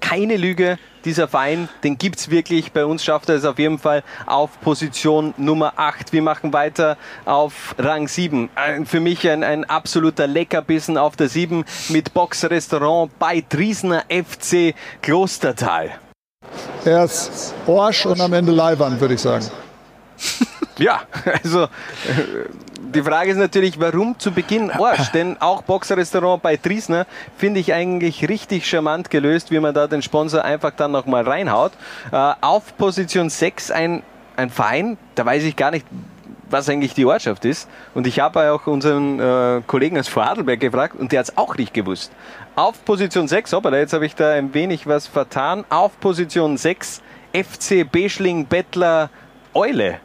keine Lüge. Dieser Verein, den gibt es wirklich. Bei uns schafft er es auf jeden Fall auf Position Nummer 8. Wir machen weiter auf Rang 7. Ein, für mich ein, ein absoluter Leckerbissen auf der 7 mit Boxrestaurant bei Driesner FC Klostertal. Er ist Arsch und am Ende Leihwand, würde ich sagen. Ja, also äh, die Frage ist natürlich, warum zu Beginn Arsch? Denn auch Boxrestaurant bei Driesner finde ich eigentlich richtig charmant gelöst, wie man da den Sponsor einfach dann nochmal reinhaut. Äh, auf Position 6 ein, ein Verein, da weiß ich gar nicht, was eigentlich die Ortschaft ist. Und ich habe auch unseren äh, Kollegen aus Vorarlberg gefragt und der hat es auch nicht gewusst. Auf Position 6, hoppala, jetzt habe ich da ein wenig was vertan. Auf Position 6 FC Beschling Bettler Eule.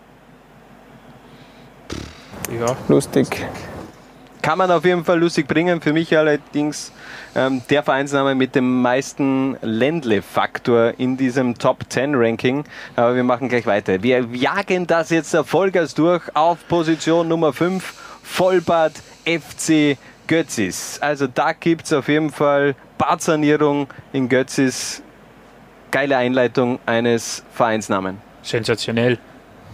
Ja. Lustig. Kann man auf jeden Fall lustig bringen. Für mich allerdings ähm, der Vereinsname mit dem meisten Ländle-Faktor in diesem Top 10 Ranking. Aber wir machen gleich weiter. Wir jagen das jetzt Vollgas durch auf Position Nummer 5, Vollbad FC Götzis. Also da gibt es auf jeden Fall Badsanierung in Götzis. Geile Einleitung eines Vereinsnamen. Sensationell.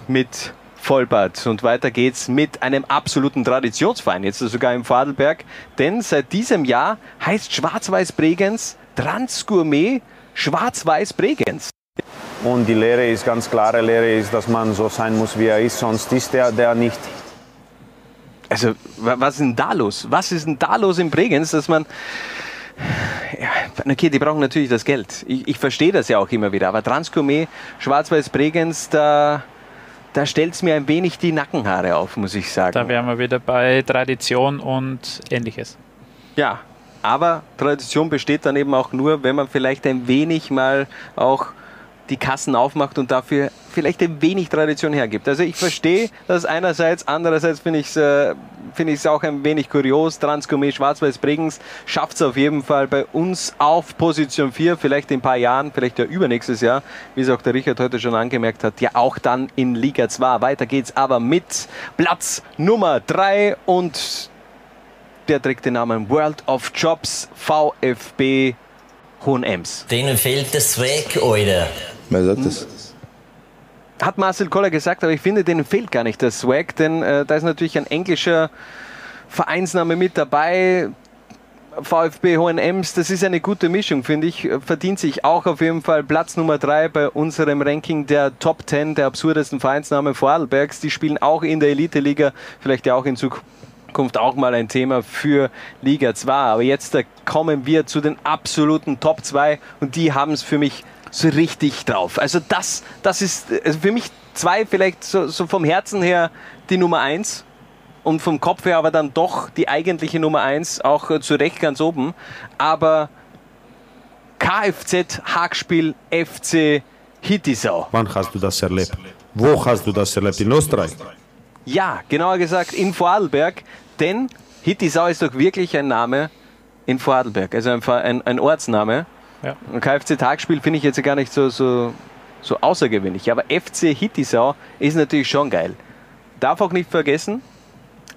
Mit Vollbad. Und weiter geht's mit einem absoluten Traditionsverein, jetzt sogar im Vorarlberg. Denn seit diesem Jahr heißt Schwarz-Weiß Bregenz Transgourmet Schwarz-Weiß Bregenz. Und die Lehre ist ganz klare Lehre ist, dass man so sein muss, wie er ist, sonst ist er der nicht. Also, wa- was ist denn da los? Was ist denn da los in Bregenz, dass man. Ja, okay, die brauchen natürlich das Geld. Ich, ich verstehe das ja auch immer wieder. Aber Transgourmet, Schwarz-Weiß Bregenz, da, da stellt es mir ein wenig die Nackenhaare auf, muss ich sagen. Da wären wir wieder bei Tradition und ähnliches. Ja, aber Tradition besteht dann eben auch nur, wenn man vielleicht ein wenig mal auch die Kassen aufmacht und dafür vielleicht ein wenig Tradition hergibt. Also ich verstehe das einerseits, andererseits finde ich es äh, es auch ein wenig kurios. Transgourmet Schwarz-Weiß Bregenz schafft es auf jeden Fall bei uns auf Position 4, vielleicht in ein paar Jahren, vielleicht ja übernächstes Jahr, wie es auch der Richard heute schon angemerkt hat, ja auch dann in Liga 2. Weiter geht's aber mit Platz Nummer 3 und der trägt den Namen World of Jobs VfB Hohenems. Denen fehlt der Swag, Alter. Wer sagt das? Hat Marcel Koller gesagt, aber ich finde, denen fehlt gar nicht der Swag, denn äh, da ist natürlich ein englischer Vereinsname mit dabei. VfB Hohenems, das ist eine gute Mischung, finde ich. Verdient sich auch auf jeden Fall Platz Nummer 3 bei unserem Ranking der Top 10 der absurdesten Vereinsnamen Vorarlbergs. Die spielen auch in der Elite-Liga, vielleicht ja auch in Zukunft auch mal ein Thema für Liga 2. Aber jetzt kommen wir zu den absoluten Top 2 und die haben es für mich so richtig drauf. Also das, das ist also für mich zwei vielleicht so, so vom Herzen her die Nummer 1 und vom Kopf her aber dann doch die eigentliche Nummer 1, auch äh, zu Recht ganz oben. Aber Kfz Hackspiel FC Hittisau. Wann hast du das erlebt? Wo hast du das erlebt? In Österreich? Ja, genauer gesagt in Vorarlberg, denn Hittisau ist doch wirklich ein Name in Vorarlberg, also ein, ein, ein Ortsname. Ja. Ein Kfz-Tagspiel finde ich jetzt gar nicht so, so, so außergewöhnlich, aber FC Hittisau ist natürlich schon geil. Darf auch nicht vergessen,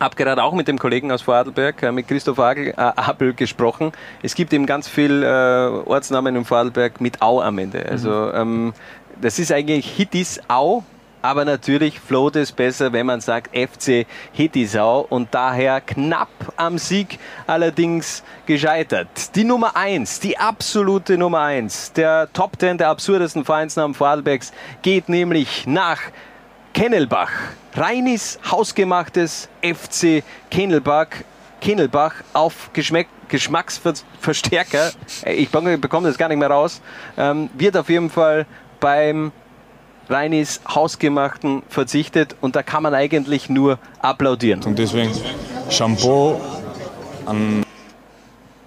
habe gerade auch mit dem Kollegen aus Vorarlberg, äh, mit Christoph Agel, äh, Apel gesprochen. Es gibt eben ganz viel äh, Ortsnamen in Vorarlberg mit Au am Ende. Also ähm, das ist eigentlich Hittisau, aber natürlich float es besser, wenn man sagt FC Hittisau und daher knapp am Sieg allerdings gescheitert. Die Nummer 1, die absolute Nummer 1 der Top 10 der absurdesten Vereinsnamen Vorarlbergs geht nämlich nach Kennelbach. Reinis hausgemachtes FC Kennelbach. Kennelbach auf Geschmack, Geschmacksverstärker. Äh, Ich bekomme das gar nicht mehr raus. Ähm, wird auf jeden Fall beim Reinis Hausgemachten verzichtet und da kann man eigentlich nur applaudieren. Und deswegen Shampoo an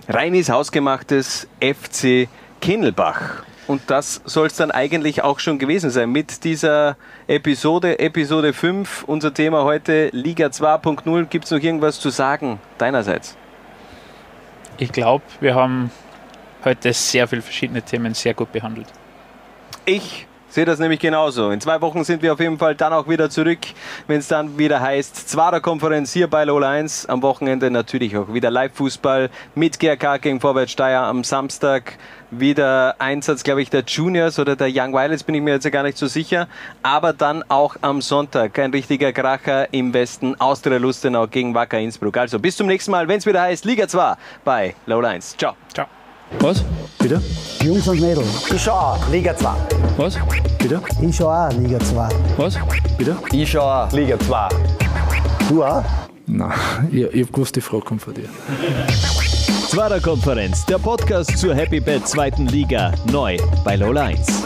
Reinis Hausgemachtes FC Kinnelbach. Und das soll es dann eigentlich auch schon gewesen sein mit dieser Episode, Episode 5. Unser Thema heute Liga 2.0. Gibt es noch irgendwas zu sagen deinerseits? Ich glaube, wir haben heute sehr viele verschiedene Themen sehr gut behandelt. Ich sehe das nämlich genauso. In zwei Wochen sind wir auf jeden Fall dann auch wieder zurück, wenn es dann wieder heißt, Zwarer Konferenz hier bei Lola 1. Am Wochenende natürlich auch wieder Live-Fußball mit GRK gegen Vorwärts Steyr am Samstag. Wieder Einsatz, glaube ich, der Juniors oder der Young Violets, bin ich mir jetzt gar nicht so sicher. Aber dann auch am Sonntag ein richtiger Kracher im Westen, Austria Lustenau gegen Wacker Innsbruck. Also bis zum nächsten Mal, wenn es wieder heißt Liga 2 bei Lola 1. Ciao. Ciao. Was? Bitte? Jungs und Mädels. Ich schau auch, Liga 2. Was? Bitte? Ich schau auch Liga 2. Was? Bitte? Ich schau auch. Liga 2. Du auch? Nein, ich, ich hab gewusst, die Frage kommt von dir. Zwarer Konferenz, der Podcast zur Happy Bad zweiten Liga, neu bei Lola 1.